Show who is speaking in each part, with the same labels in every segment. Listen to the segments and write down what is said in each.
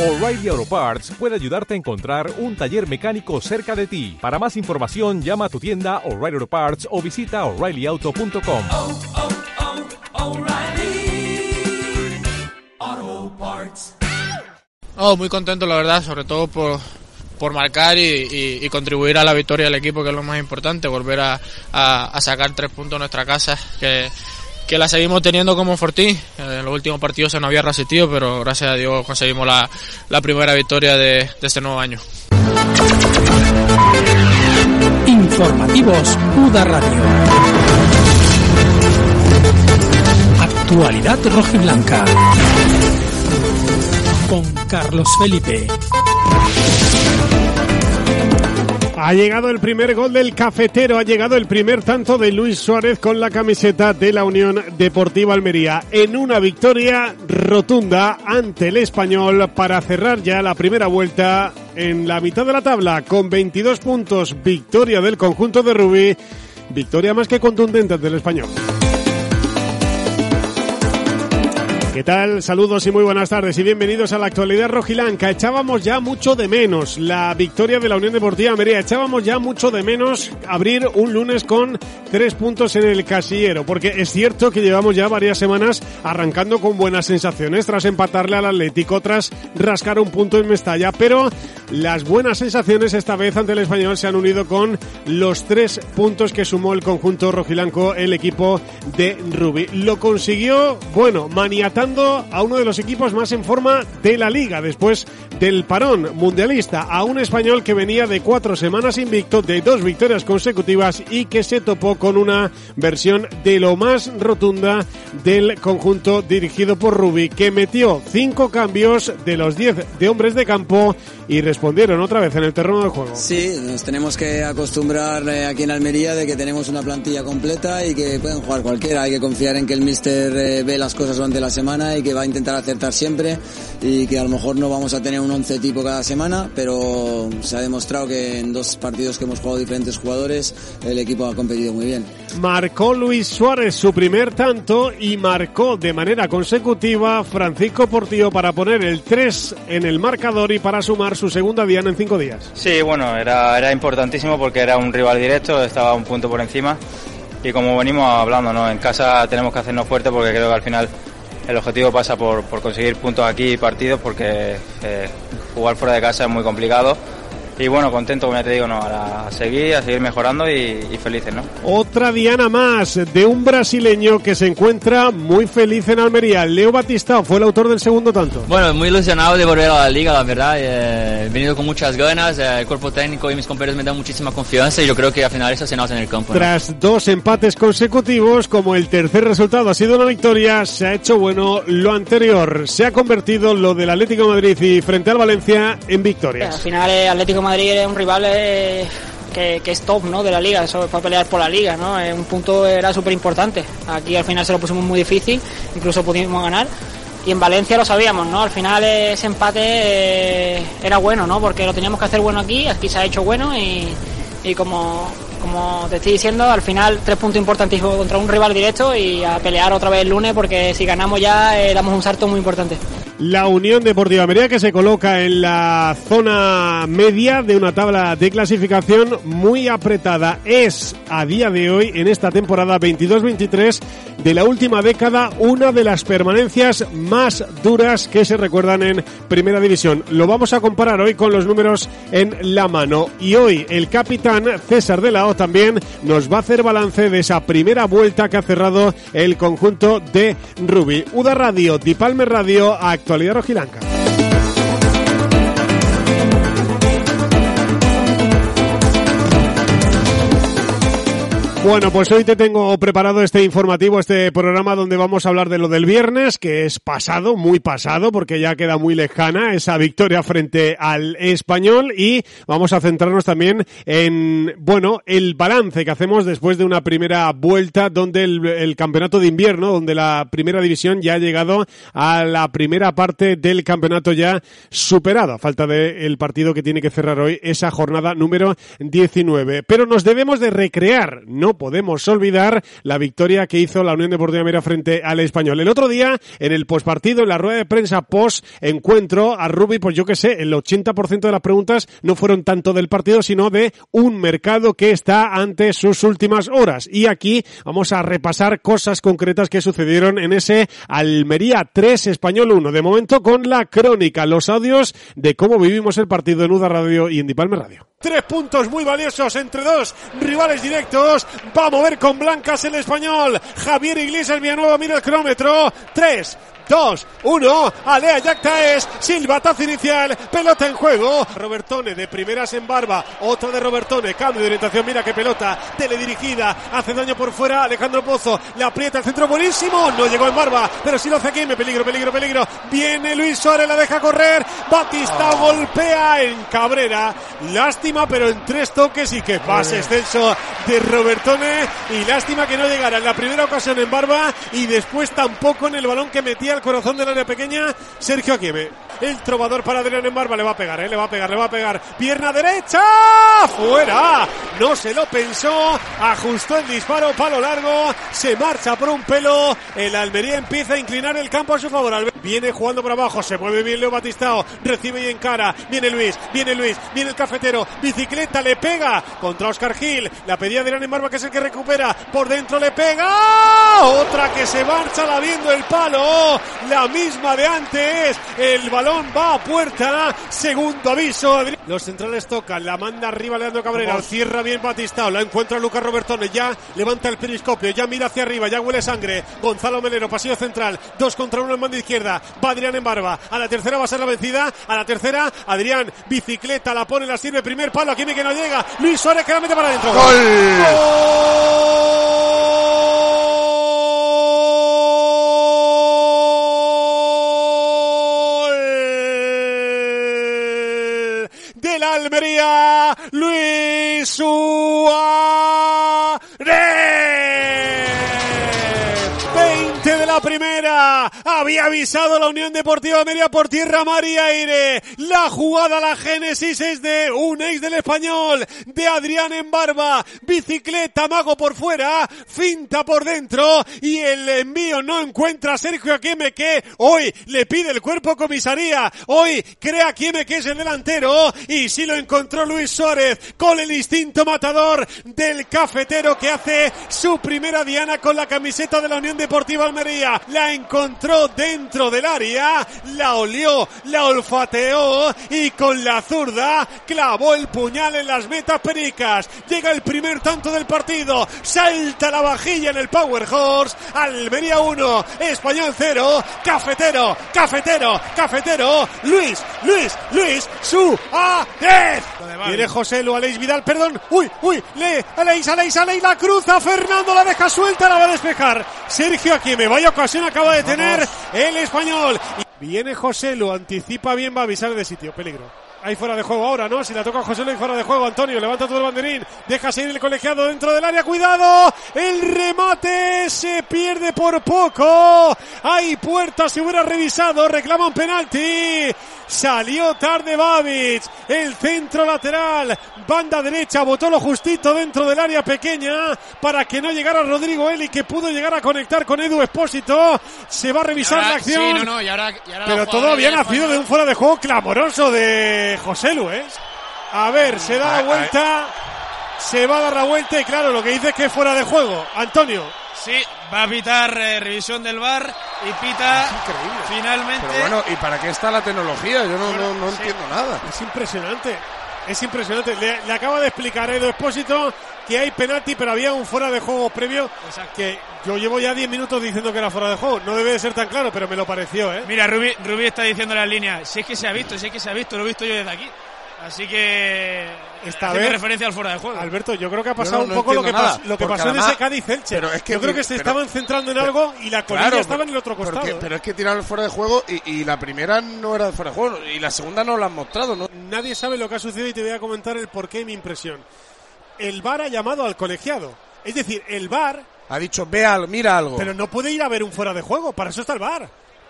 Speaker 1: O'Reilly Auto Parts puede ayudarte a encontrar un taller mecánico cerca de ti. Para más información, llama a tu tienda O'Reilly Auto Parts o visita oreillyauto.com.
Speaker 2: oh, oh.
Speaker 3: Oh, muy contento, la verdad, sobre todo por, por marcar y, y- y contribuir a la victoria del equipo, que es lo más importante, volver a, a- a sacar tres puntos en nuestra casa, que, que la seguimos teniendo como Fortí. Eh, En los últimos partidos se nos había resistido, pero gracias a Dios conseguimos la, primera victoria de, de este nuevo año.
Speaker 4: Informativos UDA Radio. Actualidad rojiblanca. Con Carlos Felipe.
Speaker 5: Ha llegado el primer gol del cafetero, ha llegado el primer tanto de Luis Suárez con la camiseta de la Unión Deportiva Almería en una victoria rotunda ante el español para cerrar ya la primera vuelta en la mitad de la tabla con 22 puntos, victoria del conjunto de Rubí, victoria más que contundente del español. ¿Qué tal? Saludos y muy buenas tardes y bienvenidos a la actualidad rojilanca. Echábamos ya mucho de menos la victoria de la Unión Deportiva Almería. Echábamos ya mucho de menos abrir un lunes con tres puntos en el casillero, porque es cierto que llevamos ya varias semanas arrancando con buenas sensaciones tras empatarle al Atlético, tras rascar un punto en Mestalla, pero las buenas sensaciones esta vez ante el español se han unido con los tres puntos que sumó el conjunto rojilanco, el equipo de Rubí. Lo consiguió, bueno, maniatando a uno de los equipos más en forma de la liga después del parón mundialista, a un español que venía de cuatro semanas invicto, de dos victorias consecutivas y que se topó con una versión de lo más rotunda del conjunto dirigido por Rubí, que metió cinco cambios de los diez de hombres de campo y respondieron otra vez en el terreno de juego.
Speaker 6: Sí, nos tenemos que acostumbrar eh, aquí en Almería de que tenemos una plantilla completa y que pueden jugar cualquiera. Hay que confiar en que el míster eh, ve las cosas durante la semana y que va a intentar acertar siempre y que a lo mejor no vamos a tener un once tipo cada semana, pero se ha demostrado que en dos partidos que hemos jugado diferentes jugadores el equipo ha competido muy bien.
Speaker 5: Marcó Luis Suárez su primer tanto y marcó de manera consecutiva Francisco Portillo para poner el 3 en el marcador y para sumar su segunda diana en cinco días.
Speaker 7: Sí, bueno, era, era importantísimo porque era un rival directo, estaba un punto por encima y como venimos hablando, ¿no? en casa tenemos que hacernos fuerte porque creo que al final el objetivo pasa por, conseguir puntos aquí y partidos porque eh, jugar fuera de casa es muy complicado y bueno, contento como ya te digo, ¿no? A seguir, a seguir mejorando y, y felices, ¿no?
Speaker 5: Otra diana más de un brasileño que se encuentra muy feliz en Almería. Leo Batistao fue el autor del segundo tanto.
Speaker 8: Bueno, muy ilusionado de volver a la liga, la verdad. eh, He venido con muchas ganas. eh, El cuerpo técnico y mis compañeros me dan muchísima confianza y yo creo que al final eso se nota en el campo. ¿no?
Speaker 5: Tras dos empates consecutivos, como el tercer resultado ha sido una victoria, se ha hecho bueno lo anterior. Se ha convertido lo del Atlético de Madrid y frente al Valencia en
Speaker 9: Al
Speaker 5: victorias.
Speaker 9: final eh, Atlético de Madrid es un rival eh, que, es top ¿no? de la liga, eso es para pelear por la liga, ¿no? Un punto era súper importante. Aquí al final se lo pusimos muy difícil, incluso pudimos ganar. Y en Valencia lo sabíamos, ¿no? Al final ese empate eh, era bueno, ¿no? Porque lo teníamos que hacer bueno aquí, aquí se ha hecho bueno y, como te estoy diciendo, al final tres puntos importantísimos contra un rival directo y a pelear otra vez el lunes porque si ganamos ya eh, damos un salto muy importante.
Speaker 5: La Unión Deportiva Almería que se coloca en la zona media de una tabla de clasificación muy apretada. Es a día de hoy, en esta temporada 22-23 de la última década, una de las permanencias más duras que se recuerdan en Primera División. Lo vamos a comparar hoy con los números en la mano. Y hoy el capitán César de la O también nos va a hacer balance de esa primera vuelta que ha cerrado el conjunto de Rubi. Uda Radio, Dipalme Radio, Actualidad Rojilanca. Bueno, pues hoy te tengo preparado este informativo, este programa donde vamos a hablar de lo del viernes, que es pasado, muy pasado, porque ya queda muy lejana esa victoria frente al español y vamos a centrarnos también en, bueno, el balance que hacemos después de una primera vuelta donde el, el campeonato de invierno, donde la primera división ya ha llegado a la primera parte del campeonato ya superado, a falta del partido que tiene que cerrar hoy esa jornada número 19. Pero nos debemos de recrear, no no podemos olvidar la victoria que hizo la Unión Deportiva Mera frente al Español. El otro día, en el postpartido, en la rueda de prensa post-encuentro, a Rubi, pues yo que sé, el 80% de las preguntas no fueron tanto del partido, sino de un mercado que está ante sus últimas horas. Y aquí vamos a repasar cosas concretas que sucedieron en ese Almería 3 Español 1. De momento con la crónica, los audios de cómo vivimos el partido en UDA Radio y en Dipalme Radio. Tres puntos muy valiosos entre dos rivales directos. Va a mover con blancas el español. Javier Iglesias Villanueva mira el cronómetro. Tres, 2, 1, Alea Yactaes, silbatazo inicial, pelota en juego, Robertone de primeras en barba, otra de Robertone, cambio de orientación, mira qué pelota, teledirigida, hace daño por fuera, Alejandro Pozo, le aprieta el centro buenísimo, no llegó en barba, pero si lo hace aquí, me peligro, peligro, peligro, viene Luis Suárez, la deja correr, Batista golpea en Cabrera, lástima, pero en tres toques y que pase excelso de Robertone, y lástima que no llegara en la primera ocasión en barba y después tampoco en el balón que metía el corazón del área pequeña, Sergio Aquieme. El trovador para Adrián en barba le va a pegar, ¿eh? le va a pegar, le va a pegar. Pierna derecha, fuera. No se lo pensó, ajustó el disparo, palo largo, se marcha por un pelo. El Almería empieza a inclinar el campo a su favor. Viene jugando por abajo, se mueve bien Leo Batistao, recibe y encara. Viene Luis, viene Luis, viene el cafetero, bicicleta, le pega contra Oscar Gil. La pedía Adrián en barba que es el que recupera. Por dentro le pega. Otra que se marcha la viendo el palo. La misma de antes. El balón va a puerta. Segundo aviso. Los centrales tocan. La manda arriba Leandro Cabrera. Cierra bien Batistao. La encuentra Lucas Robertone. Ya levanta el periscopio. Ya mira hacia arriba. Ya huele sangre. Gonzalo Melero. Pasillo central. Dos contra uno en banda izquierda. Va Adrián en barba. A la tercera va a ser la vencida. A la tercera. Adrián. Bicicleta. La pone. La sirve. Primer palo. Aquí que no llega. Luis Suárez que la mete para adentro. Gol de la Almería, Luis Suárez. 20 de la primera. Había avisado la Unión Deportiva Almería por tierra, mar y aire. La jugada, la génesis es de un ex del español, de Adrián en barba. Bicicleta, mago por fuera, finta por dentro y el envío no encuentra a Sergio Aquieme que hoy le pide el cuerpo comisaría. Hoy crea Aquieme que es el delantero y sí lo encontró Luis Suárez con el instinto matador del cafetero que hace su primera diana con la camiseta de la Unión Deportiva Almería. La encontró dentro del área, la olió, la olfateó y con la zurda clavó el puñal en las metas pericas. Llega el primer tanto del partido, salta la vajilla en el Power Horse, Almería 1, Español 0, cafetero, cafetero, cafetero, Luis, Luis, Luis, Suárez. Viene José Lu, Aleix Vidal, perdón, uy, uy, le, Aleix, Aleix, Aleix, la cruza, Fernando la deja suelta, la va a despejar. Sergio aquí me vaya ocasión acaba de tener el español. Y viene José Lu, anticipa bien, va a avisar de sitio, peligro. Ahí fuera de juego ahora, ¿no? Si la toca José Luis fuera de juego, Antonio, levanta todo el banderín, deja seguir el colegiado dentro del área, cuidado, el remate se pierde por poco, hay puerta, se hubiera revisado, reclama un penalti, salió tarde Babic, el centro lateral, banda derecha, botó lo justito dentro del área pequeña para que no llegara Rodrigo Eli, que pudo llegar a conectar con Edu Espósito, se va a revisar la acción.
Speaker 3: Sí, no, no, y ahora, y ahora la
Speaker 5: Pero todo había nacido de un fuera de juego clamoroso de José Lu, ¿eh? A ver, se da la vuelta, se va a dar la vuelta y claro, lo que dice es que es fuera de juego. Antonio.
Speaker 10: Sí, va a pitar eh, revisión del bar y pita finalmente.
Speaker 11: Pero bueno, ¿y para qué está la tecnología? Yo no, no, no entiendo nada.
Speaker 5: Es impresionante. Es impresionante. Le, le acaba de explicar a Edu Espósito que hay penalti, pero había un fuera de juego previo que yo llevo ya 10 minutos diciendo que era fuera de juego. No debe de ser tan claro, pero me lo pareció, ¿eh?
Speaker 10: Mira, Rubí, Rubí está diciendo en las líneas, si es que se ha visto, si es que se ha visto, lo he visto yo desde aquí. Así que
Speaker 5: Esta vez-
Speaker 10: referencia al fuera de juego.
Speaker 5: Alberto, yo creo que ha pasado
Speaker 11: no-
Speaker 5: un
Speaker 11: no
Speaker 5: poco lo que,
Speaker 11: entiendo nada,
Speaker 5: pas- lo que
Speaker 11: porque
Speaker 5: pasó en ese Cádiz Elche.
Speaker 11: pero es que-
Speaker 5: yo creo que se
Speaker 11: pero-
Speaker 5: estaban centrando en algo y la colilla
Speaker 11: Claro,
Speaker 5: estaba en el otro
Speaker 11: porque-
Speaker 5: costado. ¿eh?
Speaker 11: pero es que tiraron fuera de juego y, y la primera no era de fuera de juego y la segunda no la han mostrado, ¿no?
Speaker 5: Nadie sabe lo que ha sucedido y te voy a comentar el porqué y mi impresión. El VAR ha llamado al colegiado. Es decir, el VAR,
Speaker 11: Ha dicho, ve al, mira algo.
Speaker 5: pero no puede ir a ver un fuera de juego. Para eso está el VAR.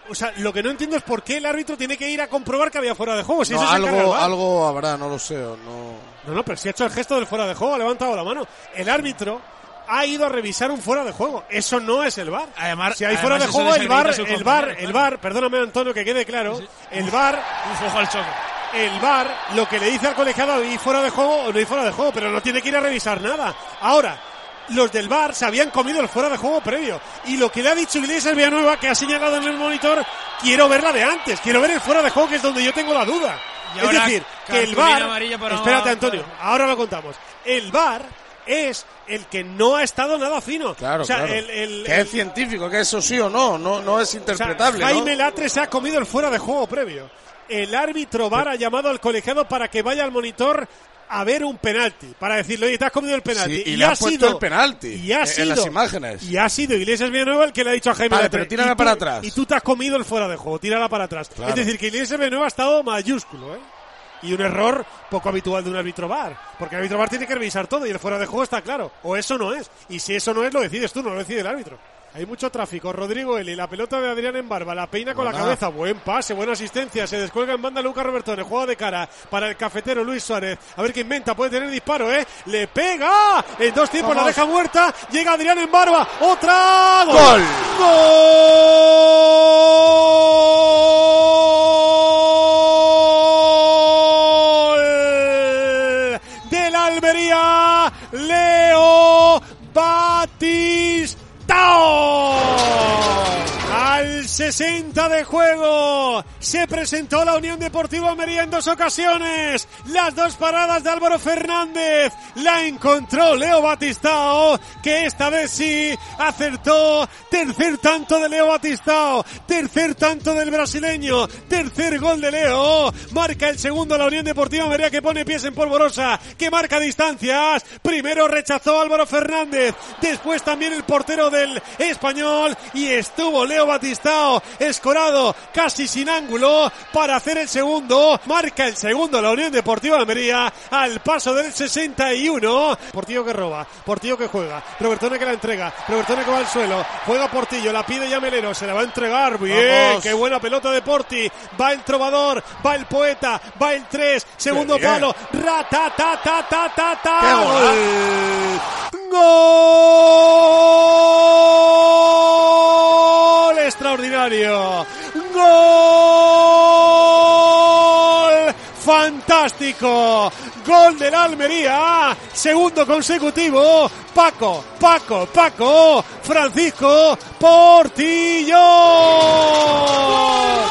Speaker 5: O sea, lo que no entiendo es por qué el árbitro tiene que ir a comprobar que había fuera de juego. Si
Speaker 11: No,
Speaker 5: eso
Speaker 11: algo, algo habrá, no lo sé. o No...
Speaker 5: No, no, pero si ha hecho el gesto del fuera de juego, ha levantado la mano. El árbitro ha ido a revisar un fuera de juego. Eso no es el VAR.
Speaker 10: Además,
Speaker 5: si hay
Speaker 10: además
Speaker 5: fuera de juego, el
Speaker 10: sus
Speaker 5: el VAR,
Speaker 10: compañeros,
Speaker 5: el VAR, perdóname Antonio que quede claro, el VAR,
Speaker 10: Uf, ojo al choque.
Speaker 5: el VAR lo que le dice al colegiado hay fuera de juego o no hay fuera de juego, pero no tiene que ir a revisar nada. Ahora, los del VAR se habían comido el fuera de juego previo. Y lo que le ha dicho Iglesias Villanueva, que ha señalado en el monitor, quiero ver la de antes, quiero ver el fuera de juego, que es donde yo tengo la duda.
Speaker 10: Y
Speaker 5: es decir, que el
Speaker 10: para-
Speaker 5: espérate Antonio, ahora lo contamos. El VAR es el que no ha estado nada fino.
Speaker 11: Claro,
Speaker 5: o sea,
Speaker 11: claro.
Speaker 5: el, el-
Speaker 11: que
Speaker 5: el-
Speaker 11: es científico, que eso sí o no, no, no es
Speaker 5: o sea,
Speaker 11: interpretable. ¿no?
Speaker 5: Jaime Latre se ha comido el fuera de juego previo. El árbitro VAR ha llamado al colegiado para que vaya al monitor a ver un penalti, para decirle, oye, te has comido el penalti.
Speaker 11: Sí, y le
Speaker 5: ha
Speaker 11: puesto
Speaker 5: sido,
Speaker 11: el penalti
Speaker 5: y ha
Speaker 11: en-
Speaker 5: sido,
Speaker 11: en las imágenes.
Speaker 5: Y ha sido Iglesias Villanueva el que le ha dicho a Jaime
Speaker 11: Vale,
Speaker 5: Latre.
Speaker 11: pero tírala
Speaker 5: tú-
Speaker 11: para atrás.
Speaker 5: Y tú te has comido el fuera de juego, tírala para atrás.
Speaker 11: Claro.
Speaker 5: Es decir, que Iglesias Villanueva ha estado mayúsculo, ¿eh? Y un error poco habitual de un árbitro VAR. Porque el árbitro VAR tiene que revisar todo y el fuera de juego está claro. O eso no es. Y si eso no es, lo decides tú, no lo decide el árbitro. Hay mucho tráfico. Rodrigo Eli, la pelota de Adrián en barba, la peina con la cabeza. Buen pase, buena asistencia. Se descuelga en banda Lucas Robertone. Juega de cara para el cafetero Luis Suárez. A ver qué inventa. Puede tener disparo, ¿eh? Le pega. En dos tiempos la deja muerta. Llega Adrián en barba. Otra.
Speaker 11: Gol.
Speaker 5: Gol Leo Batistao. Al 60 de juego se presentó la Unión Deportiva Almería en dos ocasiones. Las dos paradas de Álvaro Fernández la encontró Leo Batistao, que esta vez sí acertó. Tercer tanto de Leo Batistao, tercer tanto del brasileño, tercer gol de Leo. Marca el segundo la Unión Deportiva Almería que pone pies en polvorosa, que marca distancias. Primero rechazó Álvaro Fernández, después también el portero del español y estuvo Leo Batistao escorado casi sin ángulo para hacer el segundo. Marca el segundo la Unión Deportiva Almería al paso del 61. Portillo que roba, Portillo que juega, Robertone que la entrega, Robertone que va al suelo, juega Portillo, la pide ya Melero, se la va a entregar. Bien,
Speaker 11: Vamos.
Speaker 5: qué buena pelota de Porti. Va el trovador, va el poeta, va el 3, segundo palo, rata ta ta ta ta ta.
Speaker 11: Qué
Speaker 5: Gol Gol fantástico. Gol del Almería. Segundo consecutivo. Paco, Paco, Paco. Francisco Portillo.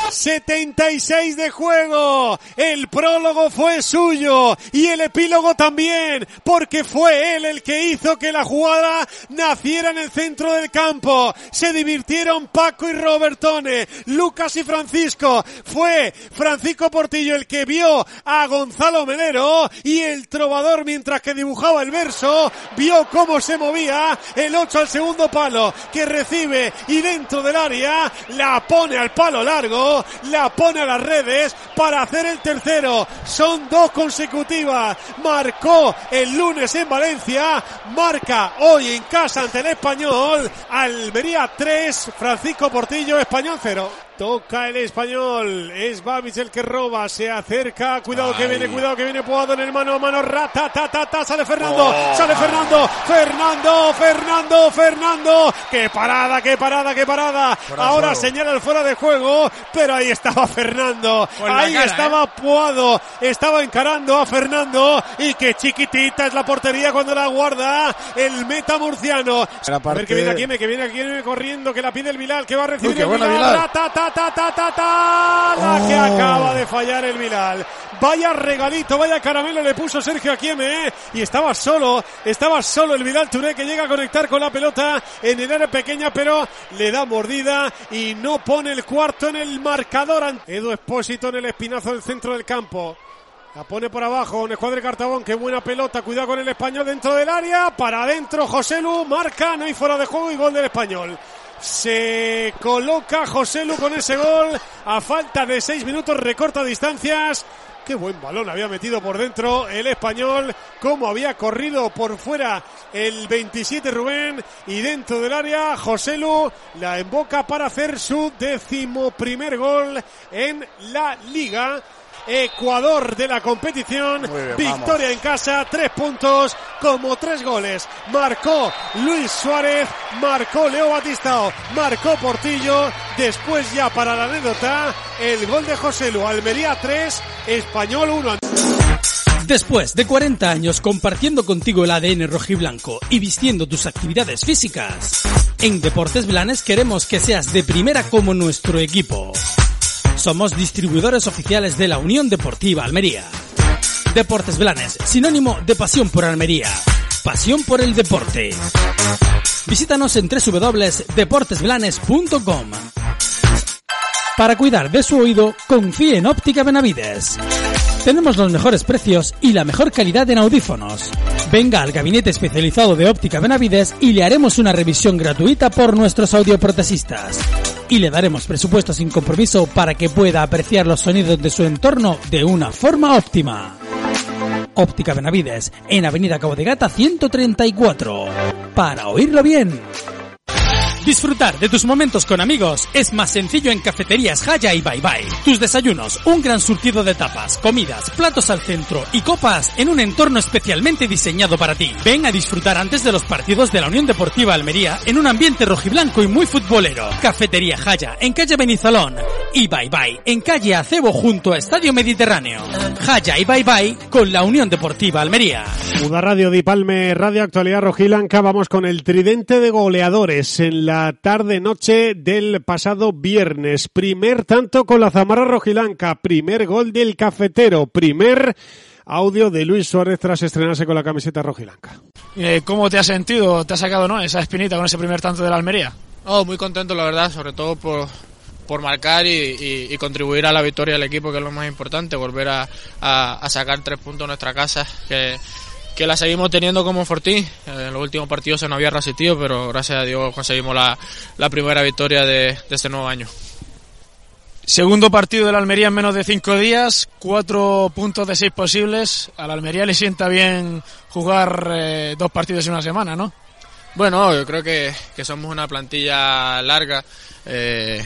Speaker 5: 76 de juego. El prólogo fue suyo y el epílogo también, porque fue él el que hizo que la jugada naciera en el centro del campo. Se divirtieron Paco y Robertone, Lucas y Francisco. Fue Francisco Portillo el que vio a Gonzalo Melero y el trovador mientras que dibujaba el verso vio cómo se movía el 8 al segundo palo que recibe y dentro del área la pone al palo largo, la pone a las redes para hacer el tercero. Son dos consecutivas. Marcó el lunes en Valencia, marca hoy en casa ante el español. Almería 3, Francisco Portillo, español 0. Toca el español, es Babis el que roba, se acerca, cuidado que viene, cuidado que viene Puado en el mano a mano, rata, ta, ta, ta, sale Fernando,
Speaker 11: Oh.
Speaker 5: sale Fernando, Fernando, Fernando, Fernando, qué parada, qué parada, qué parada,
Speaker 11: Fuera
Speaker 5: ahora señala el fuera de juego, pero ahí estaba Fernando, ahí
Speaker 10: cara,
Speaker 5: estaba Puado, estaba encarando a Fernando, y qué chiquitita es la portería cuando la guarda el meta murciano,
Speaker 11: Era
Speaker 5: a ver
Speaker 11: parte-
Speaker 5: que viene aquí, que viene aquí corriendo, que la pide el Vilal, que va a recibir
Speaker 11: Uy, qué
Speaker 5: el
Speaker 11: buena
Speaker 5: Vilal,
Speaker 11: Vilal.
Speaker 5: ra, ta, ta, ta, ta, ta, ta, la que
Speaker 11: Oh.
Speaker 5: acaba de fallar el Vilal. Vaya regalito, vaya caramelo le puso Sergio Aquieme, ¿eh? y estaba solo, estaba solo el Vidal Touré que llega a conectar con la pelota en el área pequeña, pero le da mordida y no pone el cuarto en el marcador. Edu Espósito en el espinazo del centro del campo. La pone por abajo, un escuadre Cartabón, qué buena pelota, cuidado con el español dentro del área, para adentro José Lu, marca, no hay fuera de juego y gol del español. Se coloca José Lu con ese gol, a falta de seis minutos recorta distancias. Qué buen balón había metido por dentro el español, cómo había corrido por fuera el 27 Rubén y dentro del área José Lu la emboca para hacer su décimo primer gol en la liga. Ecuador de la competición. Victoria en casa, tres puntos, como tres goles. Marcó Luis Suárez, marcó Leo Batistao, marcó Portillo. Después ya para la anécdota, el gol de José Lu. Almería 3, Español 1.
Speaker 4: Después de 40 años compartiendo contigo el ADN rojiblanco y vistiendo tus actividades físicas, en Deportes Blanes queremos que seas de primera como nuestro equipo. Somos distribuidores oficiales de la Unión Deportiva Almería. Deportes Blanes, sinónimo de pasión por Almería. Pasión por el deporte. Visítanos en www.deportesblanes.com. Para cuidar de su oído, confíe en Óptica Benavides. Tenemos los mejores precios y la mejor calidad en audífonos. Venga al gabinete especializado de Óptica Benavides y le haremos una revisión gratuita por nuestros audioprotesistas. Y le daremos presupuesto sin compromiso para que pueda apreciar los sonidos de su entorno de una forma óptima. Óptica Benavides, en Avenida Cabo de Gata 134. Para oírlo bien. Disfrutar de tus momentos con amigos es más sencillo en Cafeterías Jaya y Bye Bye. Tus desayunos, un gran surtido de tapas, comidas, platos al centro y copas en un entorno especialmente diseñado para ti. Ven a disfrutar antes de los partidos de la Unión Deportiva Almería en un ambiente rojiblanco y muy futbolero. Cafetería Jaya en calle Benizalón y Bye Bye en calle Acebo junto a Estadio Mediterráneo. Jaya y Bye Bye con la Unión Deportiva Almería.
Speaker 5: Uda Radio Di Palme, Radio Actualidad Rojilanca. Vamos con el tridente de goleadores en la tarde-noche del pasado viernes. Primer tanto con la Zamarra Rojilanca, primer gol del cafetero, primer audio de Luis Suárez tras estrenarse con la camiseta rojilanca.
Speaker 10: Eh, ¿Cómo te has sentido? ¿Te ha sacado no esa espinita con ese primer tanto de la Almería?
Speaker 3: Oh, muy contento, la verdad, sobre todo por, por marcar y, y- y contribuir a la victoria del equipo, que es lo más importante, volver a, a- a sacar tres puntos en nuestra casa, que, que la seguimos teniendo como Fortín. Eh, En los últimos partidos se nos había resistido, pero gracias a Dios conseguimos la, la primera victoria de, de este nuevo año.
Speaker 10: Segundo partido de la Almería en menos de cinco días, cuatro puntos de seis posibles. A la Almería le sienta bien jugar eh, dos partidos en una semana, ¿no?
Speaker 3: Bueno, yo creo que, que somos una plantilla larga. eh,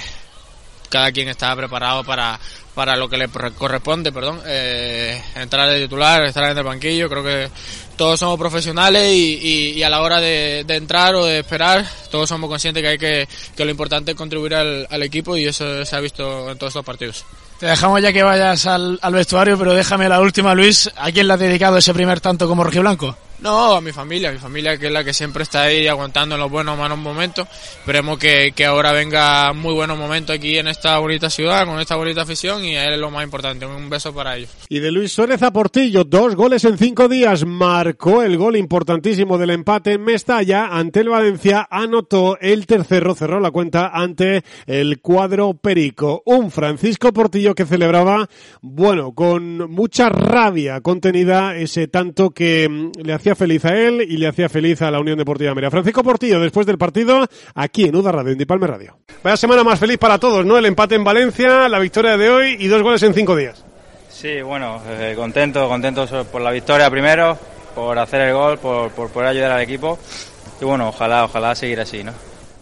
Speaker 3: cada quien está preparado para, para lo que le corresponde, perdón. eh, entrar de titular, estar en el banquillo. Creo que todos somos profesionales y, y- a la hora de, entrar o de esperar, todos somos conscientes que hay que, que lo importante es contribuir al, equipo y eso se ha visto en todos estos partidos.
Speaker 10: Te dejamos ya que vayas al, vestuario, pero déjame la última, Luis. ¿A quién le has dedicado ese primer tanto como rojiblanco?
Speaker 3: No, a mi familia, mi familia que es la que siempre está ahí aguantando en los buenos malos momentos. Esperemos que, que ahora venga muy buenos momentos aquí en esta bonita ciudad, con esta bonita afición y es lo más importante. Un beso para ellos.
Speaker 5: Y de Luis Suárez a Portillo, dos goles en cinco días. Marcó el gol importantísimo del empate en Mestalla ante el Valencia. Anotó el tercero, cerró la cuenta ante el cuadro Perico. Un Francisco Portillo que celebraba, bueno, con mucha rabia contenida ese tanto que mm, le hacía feliz a él y le hacía feliz a la Unión Deportiva Almería. Francisco Portillo, después del partido, aquí en Uda Radio, en Dipalme Radio. Vaya semana más feliz para todos, ¿no? El empate en Valencia, la victoria de hoy y dos goles en cinco días.
Speaker 7: Sí, bueno, eh, contento, contento por la victoria primero, por hacer el gol, por, por poder ayudar al equipo. Y bueno, ojalá, ojalá seguir así, ¿no?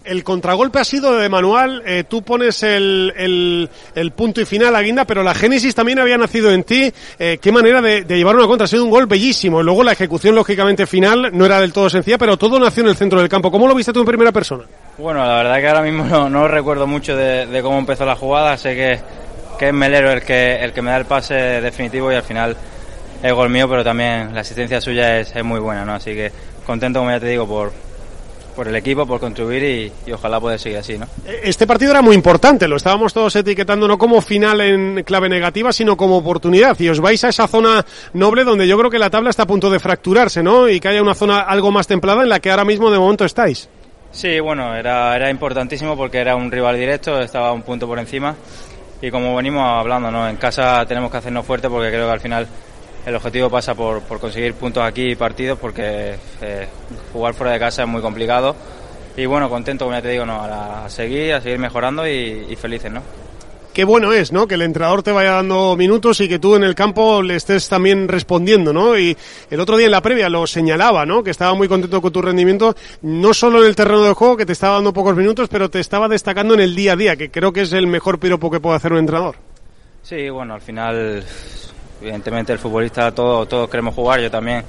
Speaker 5: El contragolpe ha sido de manual, eh, tú pones el, el, punto y final a Guinda, pero la génesis también había nacido en ti. Eh, qué manera de, llevar una contra, ha sido un gol bellísimo. Luego la ejecución, lógicamente, final no era del todo sencilla, pero todo nació en el centro del campo. ¿Cómo lo viste tú en primera persona?
Speaker 7: Bueno, la verdad que ahora mismo no, recuerdo mucho de, de cómo empezó la jugada. Sé que, que es Melero el que, el que me da el pase definitivo y al final es gol mío, pero también la asistencia suya es, es muy buena, ¿no? Así que contento, como ya te digo, por, por el equipo, por contribuir y, y ojalá poder seguir así, ¿no?
Speaker 5: Este partido era muy importante, lo estábamos todos etiquetando no como final en clave negativa, sino como oportunidad. Y os vais a esa zona noble donde yo creo que la tabla está a punto de fracturarse, ¿no? Y que haya una zona algo más templada en la que ahora mismo de momento estáis.
Speaker 7: Sí, bueno, era, era importantísimo porque era un rival directo, estaba un punto por encima y como venimos hablando, ¿no? en casa tenemos que hacernos fuerte porque creo que al final el objetivo pasa por, por conseguir puntos aquí y partidos porque eh, jugar fuera de casa es muy complicado y bueno, contento, como ya te digo, ¿no? a, seguir, a seguir mejorando y, y felices, ¿no?
Speaker 5: Qué bueno es, ¿no? Que el entrenador te vaya dando minutos y que tú en el campo le estés también respondiendo, ¿no? Y el otro día en la previa lo señalaba, ¿no? Que estaba muy contento con tu rendimiento, no solo en el terreno de juego, que te estaba dando pocos minutos, pero te estaba destacando en el día a día, que creo que es el mejor piropo que puede hacer un entrenador.
Speaker 7: Sí, bueno, al final, evidentemente el futbolista todos todos queremos jugar, yo también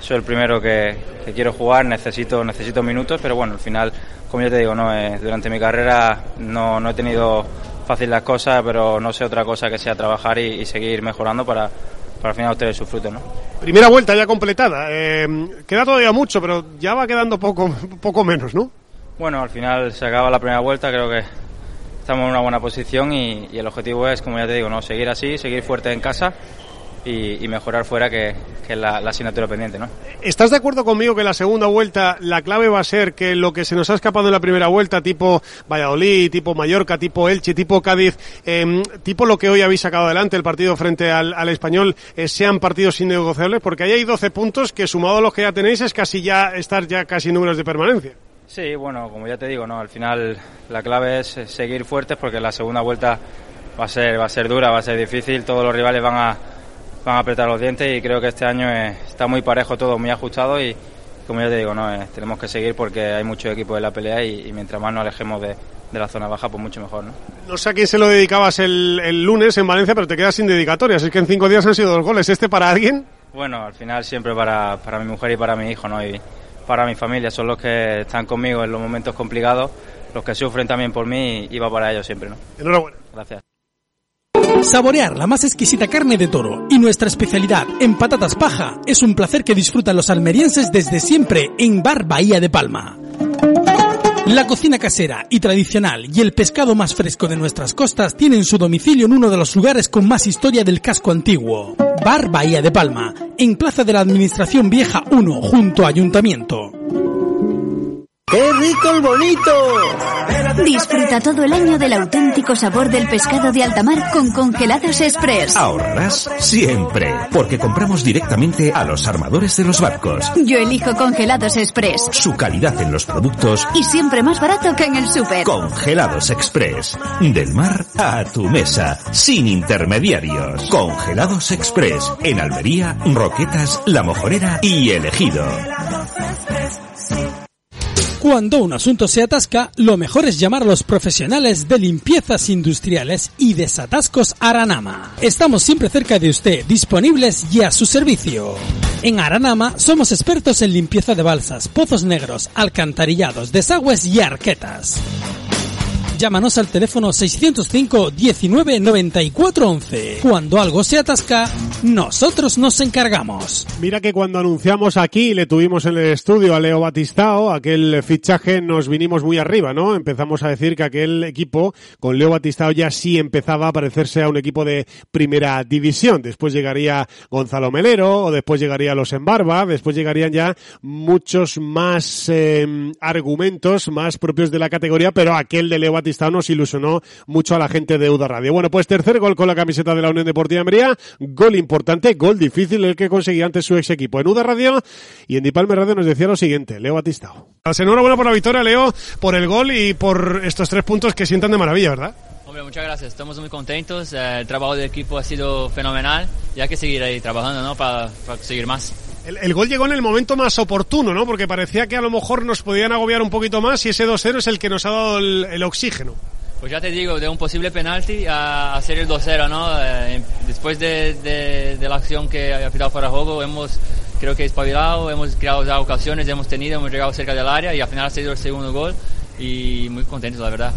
Speaker 7: soy el primero que, que quiero jugar, necesito necesito minutos, pero bueno, al final, como yo te digo, no eh, durante mi carrera no, no he tenido fácil las cosas, pero no sé otra cosa que sea trabajar y, y seguir mejorando para, para al final obtener su fruto, ¿no?
Speaker 5: Primera vuelta ya completada. Eh, queda todavía mucho, pero ya va quedando poco, poco menos, ¿no?
Speaker 7: Bueno, al final se acaba la primera vuelta, creo que estamos en una buena posición y, y el objetivo es, como ya te digo, no seguir así, seguir fuerte en casa y, y mejorar fuera, que, que la, la asignatura pendiente, ¿no?
Speaker 5: ¿Estás de acuerdo conmigo que la segunda vuelta la clave va a ser que lo que se nos ha escapado en la primera vuelta, tipo Valladolid, tipo Mallorca, tipo Elche, tipo Cádiz, eh, tipo lo que hoy habéis sacado adelante, el partido frente al, al español, eh, sean partidos innegociables? Porque ahí hay 12 puntos que sumado a los que ya tenéis es casi ya estar ya casi números de permanencia.
Speaker 7: Sí, bueno, como ya te digo, no, al final la clave es seguir fuertes porque la segunda vuelta va a ser va a ser dura, va a ser difícil, todos los rivales van a van a apretar los dientes y creo que este año está muy parejo todo, muy ajustado y como ya te digo, no, eh, tenemos que seguir porque hay muchos equipos en la pelea y, y mientras más nos alejemos de, de la zona baja, pues mucho mejor, ¿no?
Speaker 5: No sé a quién se lo dedicabas el, el lunes en Valencia, pero te quedas sin dedicatorias. Es que en cinco días han sido dos goles. ¿Este para alguien?
Speaker 7: Bueno, al final siempre para, para mi mujer y para mi hijo, ¿no? Y para mi familia, son los que están conmigo en los momentos complicados, los que sufren también por mí y va para ellos siempre, ¿no?
Speaker 5: Enhorabuena.
Speaker 7: Gracias.
Speaker 4: Saborear la más exquisita carne de toro y nuestra especialidad en patatas paja es un placer que disfrutan los almerienses desde siempre en Bar Bahía de Palma. La cocina casera y tradicional y el pescado más fresco de nuestras costas tienen su domicilio en uno de los lugares con más historia del casco antiguo. Bar Bahía de Palma, en Plaza de la Administración Vieja 1, junto a Ayuntamiento.
Speaker 12: ¡Qué rico el bonito!
Speaker 13: Disfruta todo el año del auténtico sabor del pescado de alta mar con Congelados Express.
Speaker 14: Ahorras siempre, porque compramos directamente a los armadores de los barcos.
Speaker 13: Yo elijo Congelados Express.
Speaker 14: Su calidad en los productos
Speaker 13: Y siempre más barato que en el súper.
Speaker 14: Congelados Express. Del mar a tu mesa, sin intermediarios. Congelados Express. En Almería, Roquetas, La Mojorera y El Ejido.
Speaker 4: Cuando un asunto se atasca, lo mejor es llamar a los profesionales de limpiezas industriales y desatascos Aranama. Estamos siempre cerca de usted, disponibles y a su servicio. En Aranama somos expertos en limpieza de balsas, pozos negros, alcantarillados, desagües y arquetas. Llámanos al teléfono 605 19 94 11. Cuando algo se atasca, nosotros nos encargamos.
Speaker 5: Mira que cuando anunciamos aquí, le tuvimos en el estudio a Leo Batistao, aquel fichaje nos vinimos muy arriba, ¿no? Empezamos a decir que aquel equipo con Leo Batistao ya sí empezaba a parecerse a un equipo de primera división. Después llegaría Gonzalo Melero, o después llegaría Los Embarba, después llegarían ya muchos más eh, argumentos más propios de la categoría, pero aquel de Leo Batistao nos ilusionó mucho a la gente de Uda Radio. Bueno, pues tercer gol con la camiseta de la Unión Deportiva Almería, gol importante, gol difícil el que conseguía antes su ex equipo en Uda Radio y en Dipalme Radio nos decía lo siguiente, Leo Batistao. Enhorabuena por la victoria, Leo, por el gol y por estos tres puntos que sientan de maravilla, ¿verdad?
Speaker 8: Hombre, muchas gracias. Estamos muy contentos. Eh, el trabajo del equipo ha sido fenomenal. Y hay que seguir ahí trabajando, ¿no? Para, para conseguir más.
Speaker 5: El, el, gol llegó en el momento más oportuno, ¿no? Porque parecía que a lo mejor nos podían agobiar un poquito más y ese 2-0 es el que nos ha dado el, el, oxígeno.
Speaker 8: Pues ya te digo, de un posible penalti a hacer el 2-0, ¿no? Eh, después de, de, de, la acción que ha pitado fuera de juego, hemos, creo que espabilado, hemos creado ya ocasiones, hemos tenido, hemos llegado cerca del área y al final ha sido el segundo gol y muy contentos, la verdad.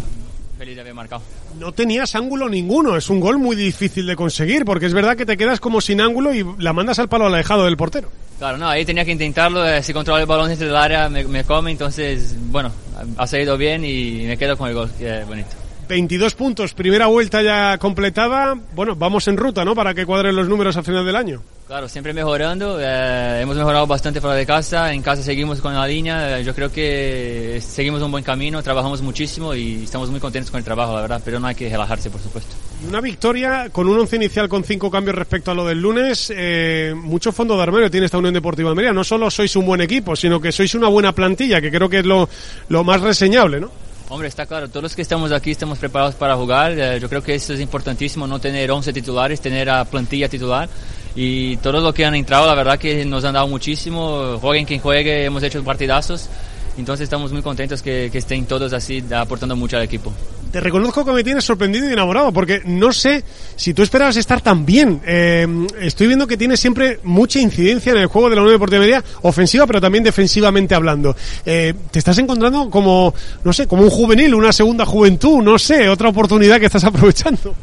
Speaker 8: Feliz de haber marcado
Speaker 5: no tenías ángulo ninguno. Es un gol muy difícil de conseguir, porque es verdad que te quedas como sin ángulo y la mandas al palo alejado del portero.
Speaker 8: Claro, no, ahí tenía que intentarlo. Eh, si controla el balón dentro del área, me, me, come. Entonces, bueno, ha salido bien y me quedo con el gol, que es bonito.
Speaker 5: 22 puntos, primera vuelta ya completada. Bueno, vamos en ruta, ¿no? Para que cuadren los números a final del año.
Speaker 8: Claro, siempre mejorando. Eh, hemos mejorado bastante fuera de casa. En casa seguimos con la línea. Eh, yo creo que seguimos un buen camino, trabajamos muchísimo y estamos muy contentos con el trabajo, la verdad. Pero no hay que relajarse, por supuesto.
Speaker 5: Una victoria con un once inicial con cinco cambios respecto a lo del lunes. Eh, mucho fondo de armario tiene esta Unión Deportiva Almería. No solo sois un buen equipo, sino que sois una buena plantilla, que creo que es lo, lo más reseñable, ¿no?
Speaker 8: Hombre, está claro, todos los que estamos aquí estamos preparados para jugar. Eh, yo creo que eso es importantísimo, no tener 11 titulares, tener a plantilla titular. Y todos los que han entrado, la verdad que nos han dado muchísimo. Jueguen quien juegue, hemos hecho partidazos. Entonces estamos muy contentos que, que estén todos así aportando mucho al equipo.
Speaker 5: Te reconozco que me tienes sorprendido y enamorado, porque no sé si tú esperabas estar tan bien. Eh, estoy viendo que tienes siempre mucha incidencia en el juego de la Unión Deportiva Media, ofensiva, pero también defensivamente hablando. Eh, te estás encontrando como, no sé, como un juvenil, una segunda juventud, no sé, otra oportunidad que estás aprovechando.